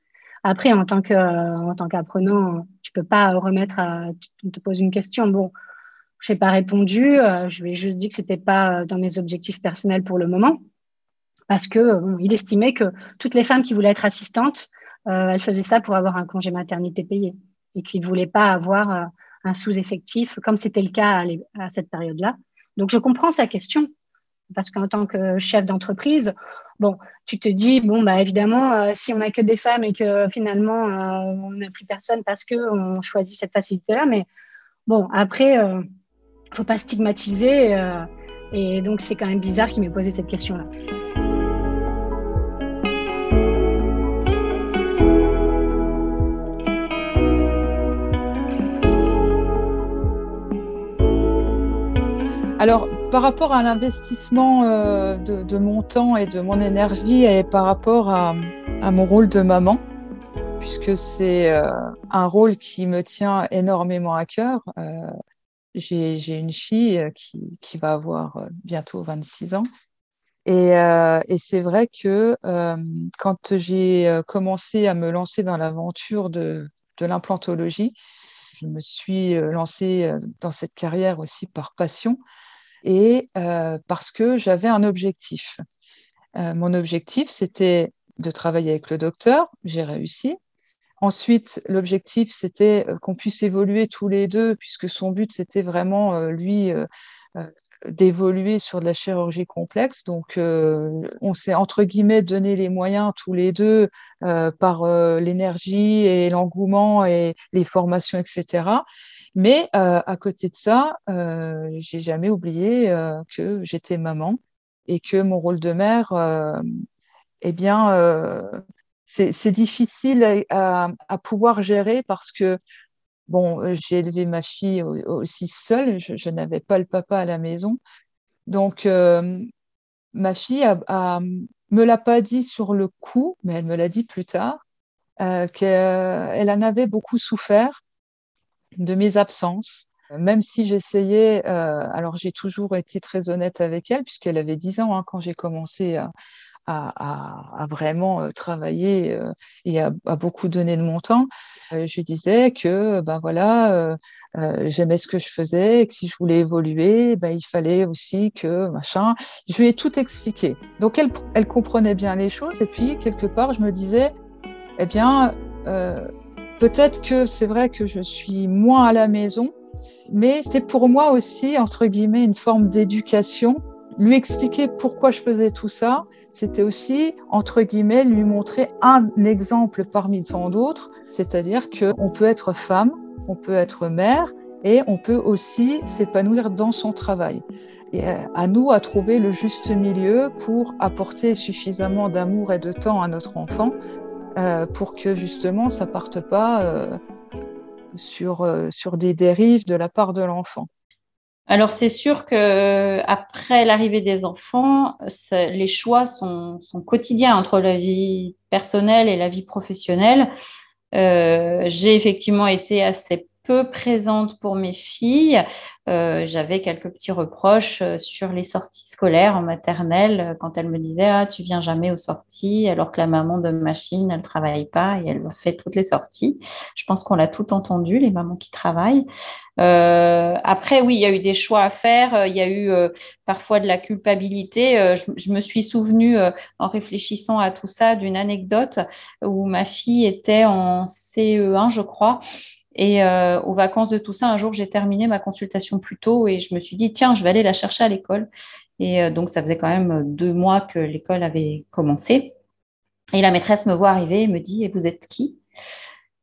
Après, en tant que, en tant qu'apprenant, tu peux pas remettre à, tu te poses une question. Bon, je n'ai pas répondu. je lui ai juste dit que c'était pas dans mes objectifs personnels pour le moment. Parce que, bon, il estimait que toutes les femmes qui voulaient être assistantes, elles faisaient ça pour avoir un congé maternité payé et qu'il ne voulait pas avoir un sous-effectif, comme c'était le cas à, cette période-là. Donc, je comprends sa question, parce qu'en tant que chef d'entreprise, bon, tu te dis, bon, bah, évidemment, euh, si on n'a que des femmes et que finalement, euh, on n'a plus personne parce qu'on choisit cette facilité-là, mais bon, après, euh, ne faut pas stigmatiser. et donc, c'est quand même bizarre qu'il m'ait posé cette question-là. Alors, par rapport à l'investissement euh, de, mon temps et de mon énergie et par rapport à, mon rôle de maman, puisque c'est euh, un rôle qui me tient énormément à cœur. Euh, j'ai une fille qui, va avoir bientôt 26 ans. Et, c'est vrai que quand j'ai commencé à me lancer dans l'aventure de, de l'implantologie, je me suis lancée dans cette carrière aussi par passion et euh, parce que j'avais un objectif. Euh, mon objectif, c'était de travailler avec le docteur, j'ai réussi. Ensuite, l'objectif, c'était euh, qu'on puisse évoluer tous les deux, puisque son but, c'était vraiment, lui, d'évoluer sur de la chirurgie complexe. Donc, on s'est, entre guillemets, donné les moyens tous les deux par l'énergie et l'engouement et les formations, etc. Mais euh, à côté de ça, euh, j'ai jamais oublié euh, que j'étais maman et que mon rôle de mère, eh bien, c'est difficile à, pouvoir gérer parce que bon, j'ai élevé ma fille aussi seule, je, n'avais pas le papa à la maison. Donc, ma fille a, me l'a pas dit sur le coup, mais elle me l'a dit plus tard, qu'elle en avait beaucoup souffert de mes absences. Même si j'essayais, euh, alors j'ai toujours été très honnête avec elle, puisqu'elle avait 10 ans hein, quand j'ai commencé à, vraiment euh, travailler euh, et à, beaucoup donner de mon temps. je lui disais que ben voilà, j'aimais ce que je faisais et que si je voulais évoluer, ben, il fallait aussi que machin. Je lui ai tout expliqué. Donc elle, elle comprenait bien les choses et puis quelque part je me disais, eh bien, Peut-être que c'est vrai que je suis moins à la maison, mais c'est pour moi aussi, entre guillemets, une forme d'éducation. Lui expliquer pourquoi je faisais tout ça, c'était aussi, entre guillemets, lui montrer un exemple parmi tant d'autres, c'est-à-dire qu'on peut être femme, on peut être mère, et on peut aussi s'épanouir dans son travail. Et euh, à nous à trouver le juste milieu pour apporter suffisamment d'amour et de temps à notre enfant euh, pour que justement ça parte pas euh, sur, sur des dérives de la part de l'enfant. Alors c'est sûr que après l'arrivée des enfants, les choix sont, quotidiens entre la vie personnelle et la vie professionnelle. J'ai effectivement été assez présente pour mes filles. Euh, j'avais quelques petits reproches euh, sur les sorties scolaires en maternelle euh, quand elles me disaient ah tu viens jamais aux sorties alors que la maman de machine elle travaille pas et elle fait toutes les sorties. Je pense qu'on l'a tout entendu les mamans qui travaillent. après oui il y a eu des choix à faire. Il y a eu parfois de la culpabilité. Je, me suis souvenue en réfléchissant à tout ça d'une anecdote où ma fille était en CE1 je crois et euh, aux vacances de tout ça, un jour, j'ai terminé ma consultation plus tôt et je me suis dit, tiens, je vais aller la chercher à l'école. Et euh, donc, ça faisait quand même deux mois que l'école avait commencé. Et la maîtresse me voit arriver et me dit, et vous êtes qui?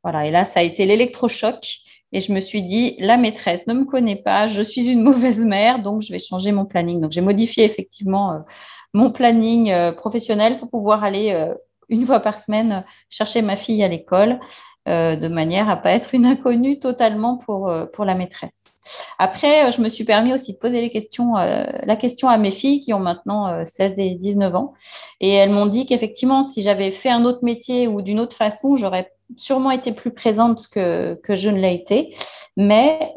Voilà, et là, ça a été l'électrochoc. Et je me suis dit, la maîtresse ne me connaît pas, je suis une mauvaise mère, donc je vais changer mon planning. Donc, j'ai modifié effectivement euh, mon planning professionnel pour pouvoir aller une fois par semaine chercher ma fille à l'école. Euh, de manière à pas être une inconnue totalement pour, euh, pour la maîtresse. Après, euh, je me suis permis aussi de poser la question à mes filles qui ont maintenant 16 et 19 ans. Et elles m'ont dit qu'effectivement, si j'avais fait un autre métier ou d'une autre façon, j'aurais sûrement été plus présente que, que je ne l'ai été, mais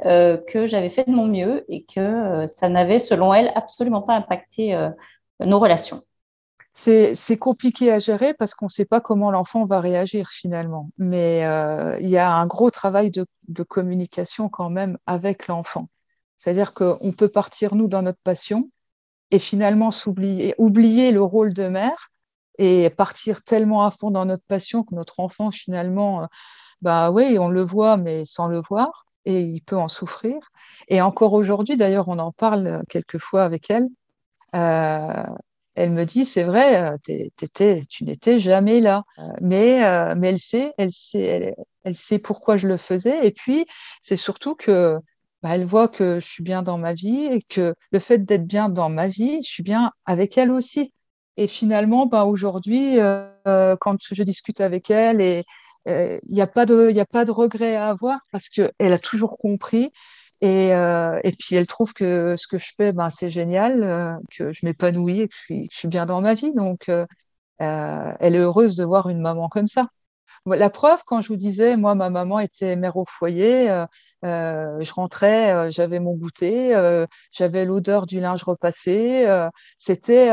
que j'avais fait de mon mieux et que ça n'avait, selon elles, absolument pas impacté nos relations. C'est compliqué à gérer parce qu'on ne sait pas comment l'enfant va réagir finalement. Mais euh, il y a un gros travail de, communication quand même avec l'enfant. C'est-à-dire qu'on peut partir, nous, dans notre passion et finalement oublier le rôle de mère et partir tellement à fond dans notre passion que notre enfant, finalement, euh, bah oui, on le voit, mais sans le voir, et il peut en souffrir. Et encore aujourd'hui, d'ailleurs, on en parle quelquefois avec elle. Euh, elle me dit, c'est vrai, euh, tu n'étais jamais là. Euh, mais, euh, mais elle sait, elle sait, elle, sait pourquoi je le faisais. Et puis, c'est surtout que bah, elle voit que je suis bien dans ma vie et que le fait d'être bien dans ma vie, je suis bien avec elle aussi. Et finalement, bah, aujourd'hui, quand je discute avec elle, il n'y a pas de, a pas de regret à avoir parce qu'elle a toujours compris et, euh, et, puis elle trouve que ce que je fais, ben, c'est génial, euh, que je m'épanouis et que je suis, bien dans ma vie. Donc, euh elle est heureuse de voir une maman comme ça. La preuve, quand je vous disais, moi, ma maman était mère au foyer, euh, euh je rentrais, euh, j'avais mon goûter, j'avais l'odeur du linge repassé. C'était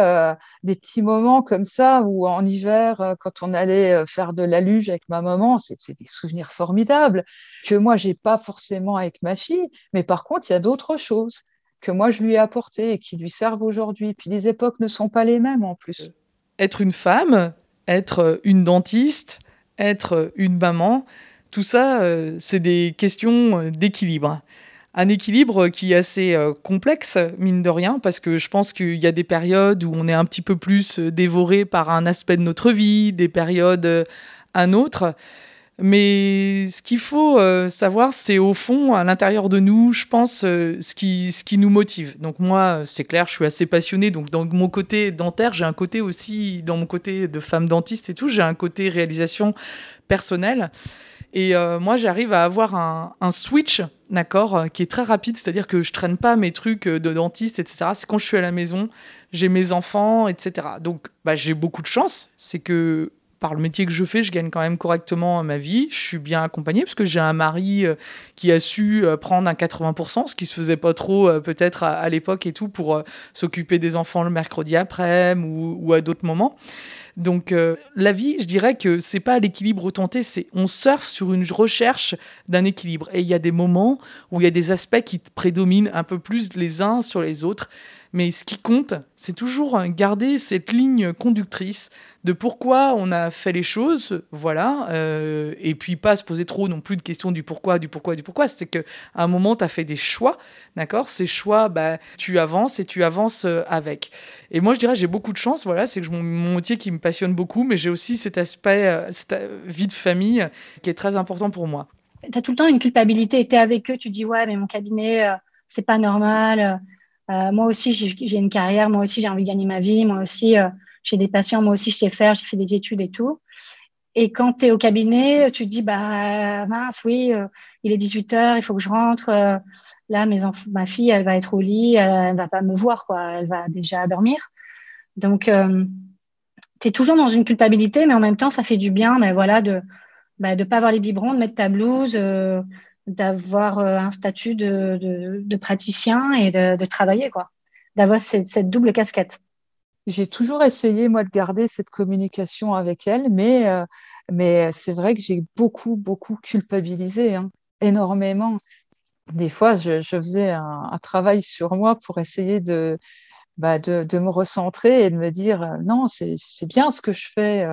des petits moments comme ça où en hiver, quand on allait faire de la luge avec ma maman, c'est des souvenirs formidables que moi, j'ai pas forcément avec ma fille, mais par contre, il y a d'autres choses que moi, je lui ai apportées et qui lui servent aujourd'hui. Puis les époques ne sont pas les mêmes en plus. Être une femme, être une dentiste, être une maman, tout ça, euh, c'est des questions euh, d'équilibre. Un équilibre qui est assez euh, complexe, mine de rien, parce que je pense qu'il y a des périodes où on est un petit peu plus dévoré par un aspect de notre vie, des périodes un autre. Mais ce qu'il faut savoir, c'est au fond, à l'intérieur de nous, je pense, ce, qui, ce qui nous motive. Donc moi, c'est clair, je suis assez passionnée. Donc dans mon côté dentaire, j'ai un côté aussi, dans mon côté de femme dentiste et tout, j'ai un côté réalisation personnelle. Et euh, moi, j'arrive à avoir un, un switch, d'accord, qui est très rapide, c'est-à-dire que je traîne pas mes trucs de dentiste, etc. C'est quand je suis à la maison, j'ai mes enfants, etc. Donc, bah, j'ai beaucoup de chance. C'est que par le métier que je fais, je gagne quand même correctement ma vie. Je suis bien accompagnée parce que j'ai un mari euh, qui a su euh, prendre un 80%, ce qui se faisait pas trop euh, peut-être à, l'époque et tout pour s'occuper des enfants le mercredi après ou, ou à d'autres moments. Donc la vie, je dirais que c'est pas l'équilibre tenté, c'est on surfe sur une recherche d'un équilibre. Et il y a des moments où il y a des aspects qui prédominent un peu plus les uns sur les autres. Mais ce qui compte, c'est toujours garder cette ligne conductrice de pourquoi on a fait les choses, voilà, euh, et puis pas se poser trop non plus de questions du pourquoi, du pourquoi, du pourquoi. C'est qu'à un moment, tu as fait des choix, d'accord? Ces choix, bah, tu avances et tu avances euh, avec. Et moi, je dirais, j'ai beaucoup de chance, voilà, c'est que mon, métier qui me passionne beaucoup, mais j'ai aussi cet aspect, euh, cette vie de famille qui est très important pour moi. Tu as tout le temps une culpabilité, tu es avec eux, tu dis, ouais, mais mon cabinet, c'est pas normal euh, moi aussi, j'ai une carrière, moi aussi, j'ai envie de gagner ma vie, moi aussi, euh, j'ai des patients, moi aussi, je sais faire, j'ai fait des études et tout. Et quand tu es au cabinet, tu te dis, bah mince, oui, euh, il est 18 heures, il faut que je rentre. là, mes ma fille, elle va être au lit, elle, ne va pas me voir, quoi. Elle va déjà dormir. Donc, tu es toujours dans une culpabilité, mais en même temps, ça fait du bien, mais voilà, de ne bah, de pas avoir les biberons, de mettre ta blouse, d'avoir euh, un statut de, de, praticien et de, travailler, quoi. D'avoir cette, double casquette. J'ai toujours essayé, moi, de garder cette communication avec elle, mais, euh, mais c'est vrai que j'ai beaucoup, beaucoup culpabilisé, hein, énormément. Des fois, je, faisais un, travail sur moi pour essayer de, bah, de, me recentrer et de me dire euh, non, c'est bien ce que je fais.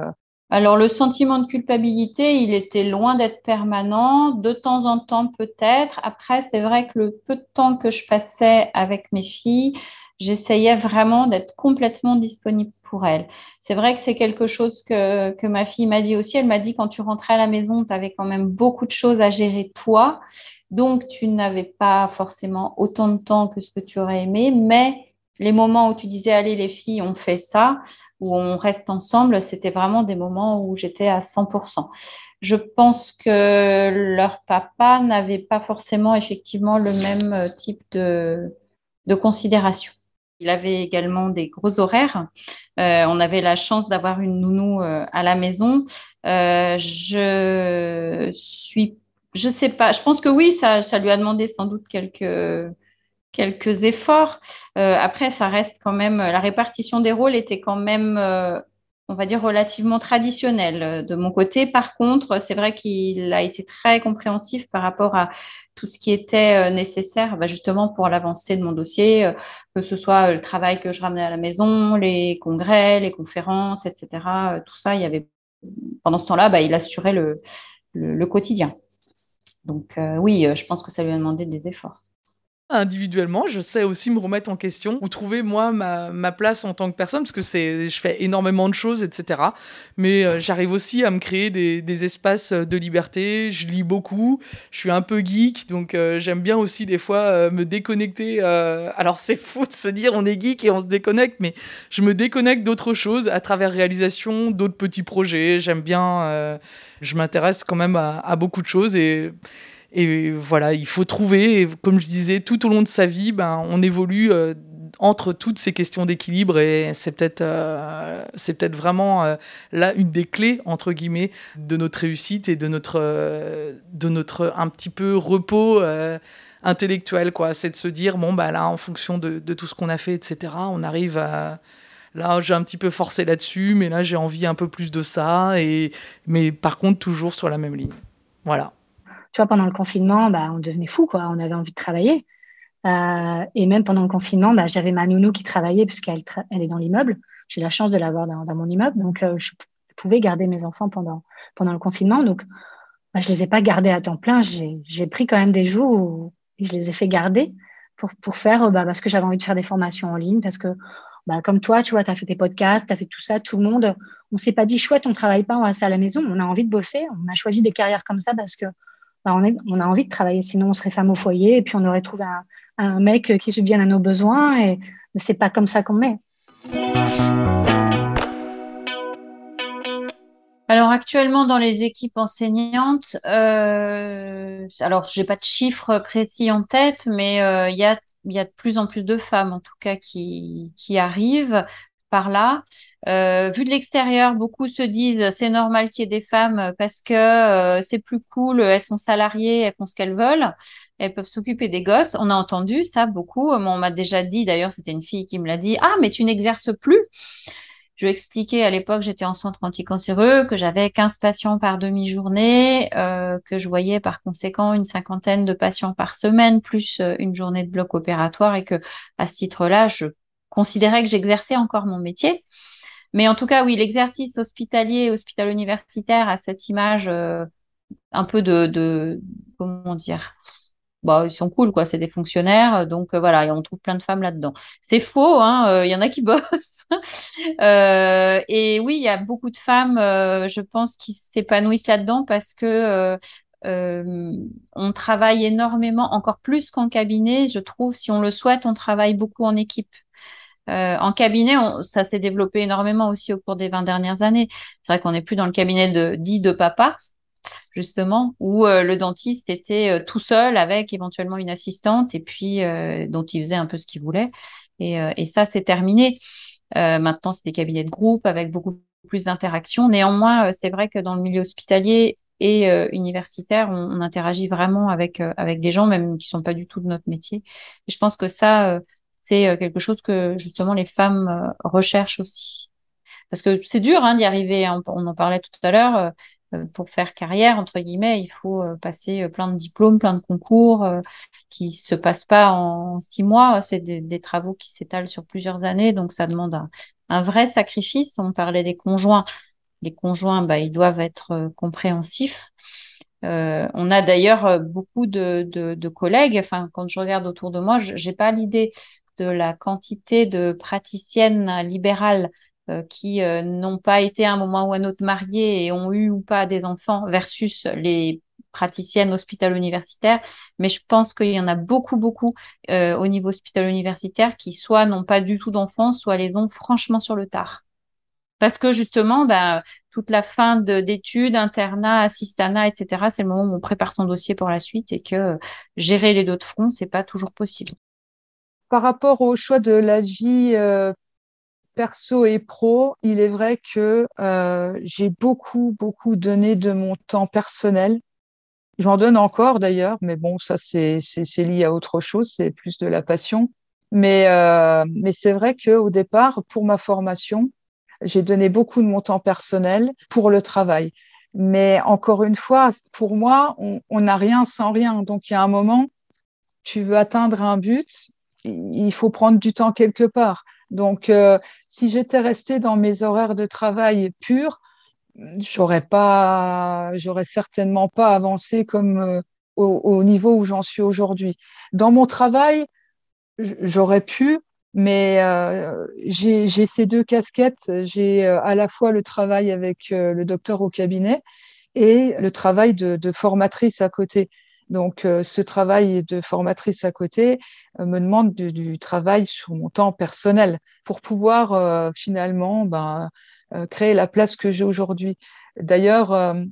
Alors le sentiment de culpabilité, il était loin d'être permanent, de temps en temps peut-être. Après, c'est vrai que le peu de temps que je passais avec mes filles, j'essayais vraiment d'être complètement disponible pour elles. C'est vrai que c'est quelque chose que, ma fille m'a dit aussi. Elle m'a dit quand tu rentrais à la maison, tu avais quand même beaucoup de choses à gérer toi. Donc, tu n'avais pas forcément autant de temps que ce que tu aurais aimé, mais les moments où tu disais, allez, les filles, on fait ça, où on reste ensemble, c'était vraiment des moments où j'étais à 100%. Je pense que leur papa n'avait pas forcément effectivement le même euh, type de, de considération. Il avait également des gros horaires. Euh, on avait la chance d'avoir une nounou euh, à la maison. je suis, je sais pas. Je pense que oui, ça, ça lui a demandé sans doute quelques quelques efforts. après, ça reste quand même, la répartition des rôles était quand même on va dire, relativement traditionnelle. De mon côté, par contre, c'est vrai qu'il a été très compréhensif par rapport à tout ce qui était euh, nécessaire bah, justement pour l'avancée de mon dossier, euh, que ce soit le travail que je ramenais à la maison, les congrès, les conférences, etc. Euh, tout ça, il y avait pendant ce temps-là, bah, il assurait le, quotidien. Donc oui, je pense que ça lui a demandé des efforts individuellement, je sais aussi me remettre en question ou trouver moi ma, place en tant que personne parce que c'est je fais énormément de choses etc. Mais euh, j'arrive aussi à me créer des, espaces de liberté. Je lis beaucoup, je suis un peu geek donc euh, j'aime bien aussi des fois euh, me déconnecter. alors c'est fou de se dire on est geek et on se déconnecte, mais je me déconnecte d'autres choses à travers réalisation d'autres petits projets. J'aime bien, je m'intéresse quand même à, à beaucoup de choses et et voilà, il faut trouver, comme je disais, tout au long de sa vie, ben, on évolue euh, entre toutes ces questions d'équilibre et c'est peut-être euh, c'est peut-être vraiment euh, là une des clés entre guillemets de notre réussite et de notre de notre un petit peu repos intellectuel quoi. C'est de se dire bon bah là en fonction de, tout ce qu'on a fait etc on arrive à là j'ai un petit peu forcé là-dessus mais là j'ai envie un peu plus de ça et mais par contre toujours sur la même ligne. Voilà tu vois, pendant le confinement, bah, on devenait fou, quoi. On avait envie de travailler. Euh, et même pendant le confinement, bah, j'avais ma nounou qui travaillait puisqu'elle elle est dans l'immeuble. J'ai la chance de l'avoir dans, mon immeuble. Donc, euh, je pouvais garder mes enfants pendant, pendant le confinement. Donc, bah, je ne les ai pas gardés à temps plein. J'ai pris quand même des jours où je les ai fait garder pour, pour faire, bah, parce que j'avais envie de faire des formations en ligne, parce que bah, comme toi, tu vois, tu as fait tes podcasts, tu as fait tout ça, tout le monde, on s'est pas dit, chouette, on travaille pas, on reste à la maison, on a envie de bosser, on a choisi des carrières comme ça parce que on, a envie de travailler, sinon on serait femme au foyer et puis on aurait trouvé un, mec qui subvienne à nos besoins et c'est pas comme ça qu'on est. Alors actuellement dans les équipes enseignantes, euh, alors j'ai pas de chiffres précis en tête, mais euh, il y, a, de plus en plus de femmes en tout cas qui arrivent par là. Euh, vu de l'extérieur, beaucoup se disent c'est normal qu'il y ait des femmes parce que euh, c'est plus cool, elles sont salariées, elles font ce qu'elles veulent, elles peuvent s'occuper des gosses. On a entendu ça beaucoup. On m'a déjà dit, d'ailleurs, c'était une fille qui me l'a dit, ah mais tu n'exerces plus. Je lui ai expliqué à l'époque, j'étais en centre anticancéreux, que j'avais 15 patients par demi-journée, euh, que je voyais par conséquent une cinquantaine de patients par semaine, plus une journée de bloc opératoire, et que à ce titre-là, je considérais que j'exerçais encore mon métier. Mais en tout cas, oui, l'exercice hospitalier, hospital-universitaire a cette image euh, un peu de, comment dire, bah, ils sont cool, quoi, c'est des fonctionnaires, donc euh, voilà, et on trouve plein de femmes là-dedans. C'est faux, hein, euh, il y en a qui bossent. et oui, il y a beaucoup de femmes, je pense, qui s'épanouissent là-dedans parce que on travaille énormément, encore plus qu'en cabinet, je trouve, si on le souhaite, on travaille beaucoup en équipe. Euh, en cabinet, ça s'est développé énormément aussi au cours des 20 dernières années. C'est vrai qu'on n'est plus dans le cabinet de, dit de papa, justement, où euh, le dentiste était euh, tout seul avec éventuellement une assistante et puis dont il faisait un peu ce qu'il voulait. Et, ça, c'est terminé. maintenant, c'est des cabinets de groupe avec beaucoup plus d'interactions. Néanmoins, c'est vrai que dans le milieu hospitalier et universitaire, on, interagit vraiment avec avec des gens même qui sont pas du tout de notre métier. Je pense que ça, c'est euh, quelque chose que justement les femmes euh, recherchent aussi. Parce que c'est dur hein, d'y arriver, on, en parlait tout à l'heure, euh, pour faire carrière, entre guillemets, il faut passer plein de diplômes, plein de concours qui se passent pas en six mois. C'est des, travaux qui s'étalent sur plusieurs années, donc ça demande un, vrai sacrifice. On parlait des conjoints. Les conjoints, bah, ils doivent être compréhensifs. on a d'ailleurs beaucoup de, de, collègues. Enfin, quand je regarde autour de moi, j'ai pas l'idée de la quantité de praticiennes libérales euh, qui euh, n'ont pas été à un moment ou un autre mariées et ont eu ou pas des enfants versus les praticiennes hospital-universitaires, mais je pense qu'il y en a beaucoup, beaucoup euh, au niveau hospital-universitaire qui soit n'ont pas du tout d'enfants, soit les ont franchement sur le tard. Parce que justement, bah, toute la fin d'études, internat, assistana, etc., c'est le moment où on prépare son dossier pour la suite et que gérer les deux de front, c'est pas toujours possible par rapport au choix de la vie euh, perso et pro, il est vrai que euh, j'ai beaucoup, beaucoup donné de mon temps personnel J'en donne encore d'ailleurs, mais bon, ça c'est lié à autre chose, c'est plus de la passion. Mais, euh, mais c'est vrai qu'au départ, pour ma formation, j'ai donné beaucoup de mon temps personnel pour le travail. Mais encore une fois, pour moi, on n'a rien sans rien. Donc il y a un moment, tu veux atteindre un but, il faut prendre du temps quelque part. Donc euh, si j'étais restée dans mes horaires de travail purs, j'aurais pas, j'aurais certainement pas avancé comme euh, au, niveau où j'en suis aujourd'hui. Dans mon travail, j'aurais pu, mais euh, j'ai ces deux casquettes. J'ai à la fois le travail avec le docteur au cabinet et le travail de formatrice à côté. Donc, ce travail de formatrice à côté me demande du, travail sur mon temps personnel pour pouvoir finalement ben, euh, créer la place que j'ai aujourd'hui. D'ailleurs, euh,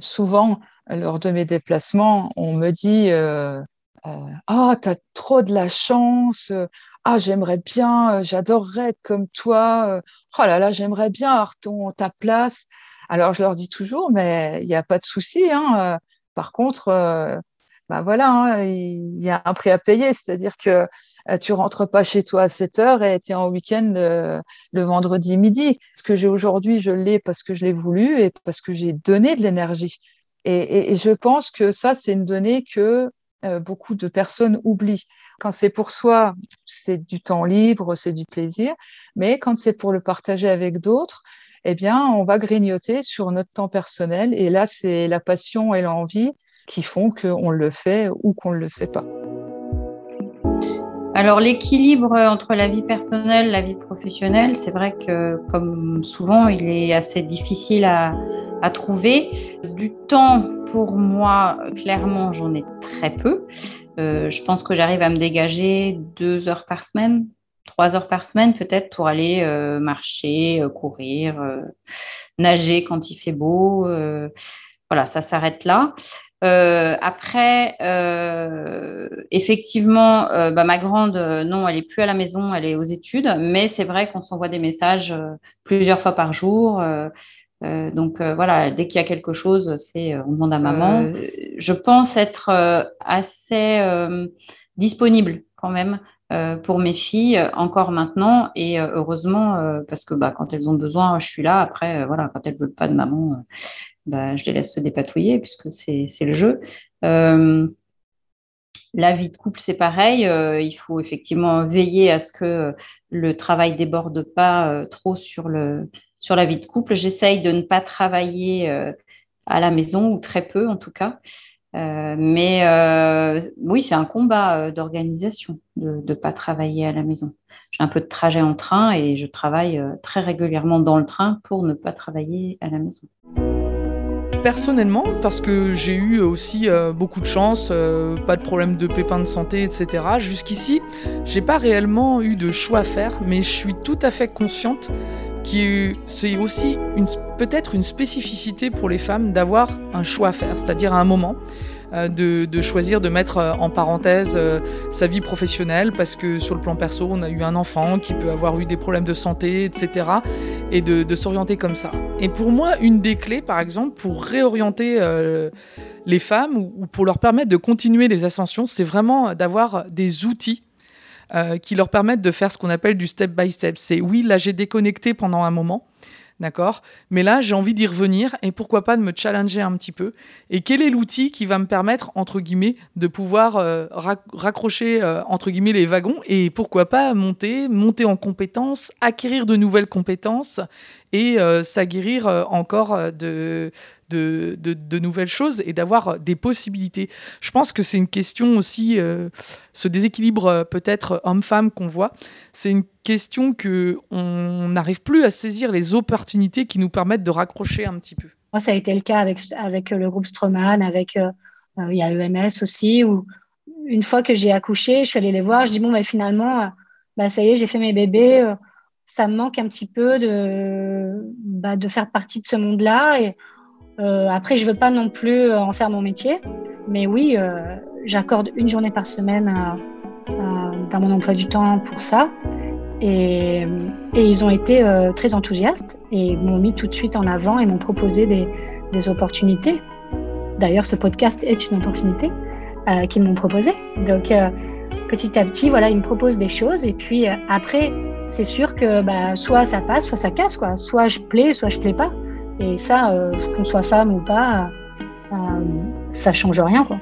souvent, lors de mes déplacements, on me dit euh, Ah, tu as trop de la chance. Ah, j'aimerais bien, j'adorerais être comme toi. Oh là là, j'aimerais bien avoir ton, ta place. Alors, je leur dis toujours Mais il n'y a pas de souci. Hein. Par contre, ben voilà, hein, il y a un prix à payer, c'est-à-dire que euh, tu rentres pas chez toi à 7 heures et tu es en week-end euh, le vendredi midi. Ce que j'ai aujourd'hui, je l'ai parce que je l'ai voulu et parce que j'ai donné de l'énergie. Et, je pense que ça, c'est une donnée que euh, beaucoup de personnes oublient. Quand c'est pour soi, c'est du temps libre, c'est du plaisir, mais quand c'est pour le partager avec d'autres, eh bien, on va grignoter sur notre temps personnel. Et là, c'est la passion et l'envie qui font qu'on le fait ou qu'on ne le fait pas. Alors l'équilibre entre la vie personnelle la vie professionnelle, c'est vrai que comme souvent, il est assez difficile à, trouver. Du temps pour moi, clairement, j'en ai très peu. Euh, je pense que j'arrive à me dégager deux heures par semaine, trois heures par semaine peut-être pour aller euh, marcher, euh, courir, nager quand il fait beau. voilà, ça s'arrête là. Euh, après, euh, effectivement, euh, bah, ma grande, non, elle est plus à la maison, elle est aux études, mais c'est vrai qu'on s'envoie des messages plusieurs fois par jour. donc voilà, dès qu'il y a quelque chose, c'est on demande à maman. je pense être assez disponible quand même pour mes filles encore maintenant et heureusement parce que bah, quand elles ont besoin, je suis là. Après, voilà, quand elles veulent pas de maman bah, je les laisse se dépatouiller puisque c'est le jeu. Euh, la vie de couple, c'est pareil. Euh, il faut effectivement veiller à ce que le travail déborde pas euh, trop sur, le, sur la vie de couple. J'essaye de ne pas travailler à la maison, ou très peu en tout cas. Mais oui, c'est un combat d'organisation de ne pas travailler à la maison. J'ai un peu de trajet en train et je travaille très régulièrement dans le train pour ne pas travailler à la maison. Personnellement, parce que j'ai eu aussi euh, beaucoup de chance, euh, pas de problème de pépins de santé, etc. Jusqu'ici, j'ai pas réellement eu de choix à faire, mais je suis tout à fait consciente c'est aussi peut-être une spécificité pour les femmes d'avoir un choix à faire, c'est-à-dire à un moment. Euh, de, choisir de mettre euh, en parenthèse euh, sa vie professionnelle parce que sur le plan perso, on a eu un enfant qui peut avoir eu des problèmes de santé, etc. Et de, s'orienter comme ça. Et pour moi, une des clés, par exemple, pour réorienter les femmes ou, pour leur permettre de continuer les ascensions, c'est vraiment d'avoir des outils qui leur permettent de faire ce qu'on appelle du step by step. C'est oui, là j'ai déconnecté pendant un moment, D'accord Mais là, j'ai envie d'y revenir et pourquoi pas de me challenger un petit peu. Et quel est l'outil qui va me permettre, entre guillemets, de pouvoir euh, raccrocher, euh, entre guillemets, les wagons et pourquoi pas monter, monter en compétences, acquérir de nouvelles compétences et euh, s'aguerrir encore de, de, de, nouvelles choses et d'avoir des possibilités. Je pense que c'est une question aussi, euh, ce déséquilibre euh, peut-être homme-femme qu'on voit, c'est une question que on n'arrive plus à saisir les opportunités qui nous permettent de raccrocher un petit peu. Moi, ça a été le cas avec, avec le groupe Stroman, avec euh, il y a EMS aussi, où une fois que j'ai accouché, je suis allée les voir, je dis bon, mais finalement, bah, ça y est, j'ai fait mes bébés, ça me manque un petit peu de, bah, de faire partie de ce monde-là. Et euh, après, je veux pas non plus euh, en faire mon métier, mais oui, euh, j'accorde une journée par semaine dans mon emploi du temps pour ça. Et, ils ont été très enthousiastes et m'ont mis tout de suite en avant et m'ont proposé des, opportunités. D'ailleurs, ce podcast est une opportunité qu'ils m'ont proposée. Donc, petit à petit, voilà, ils me proposent des choses. Et puis après, c'est sûr que bah, soit ça passe, soit ça casse. Quoi. Soit je plais, soit je plais pas. Et ça, qu'on soit femme ou pas, ça change rien. Quoi.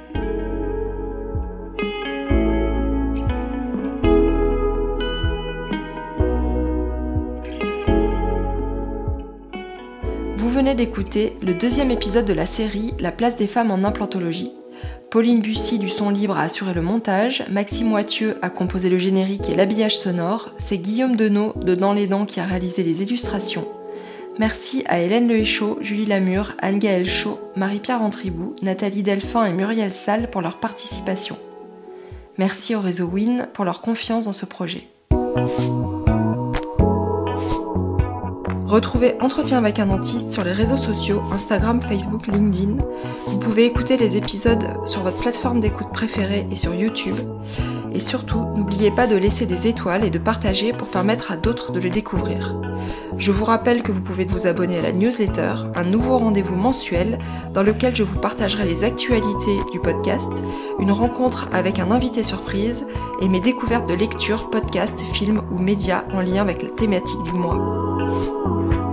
venez d'écouter le deuxième épisode de la série La place des femmes en implantologie. Pauline Bussy du son libre a assuré le montage, Maxime Wathieu a composé le générique et l'habillage sonore, c'est Guillaume Denot de Dans les Dents qui a réalisé les illustrations. Merci à Hélène Lehéchaud, Julie Lamure, Anne-Gaëlle Chaud, Marie-Pierre Antribou, Nathalie Delphin et Muriel Salle pour leur participation. Merci au réseau WIN pour leur confiance dans ce projet. Retrouvez Entretien avec un dentiste sur les réseaux sociaux, Instagram, Facebook, LinkedIn. Vous pouvez écouter les épisodes sur votre plateforme d'écoute préférée et sur YouTube. Et surtout, n'oubliez pas de laisser des étoiles et de partager pour permettre à d'autres de les découvrir. Je vous rappelle que vous pouvez vous abonner à la newsletter, un nouveau rendez-vous mensuel dans lequel je vous partagerai les actualités du podcast, une rencontre avec un invité surprise et mes découvertes de lecture, podcasts, films ou médias en lien avec la thématique du mois.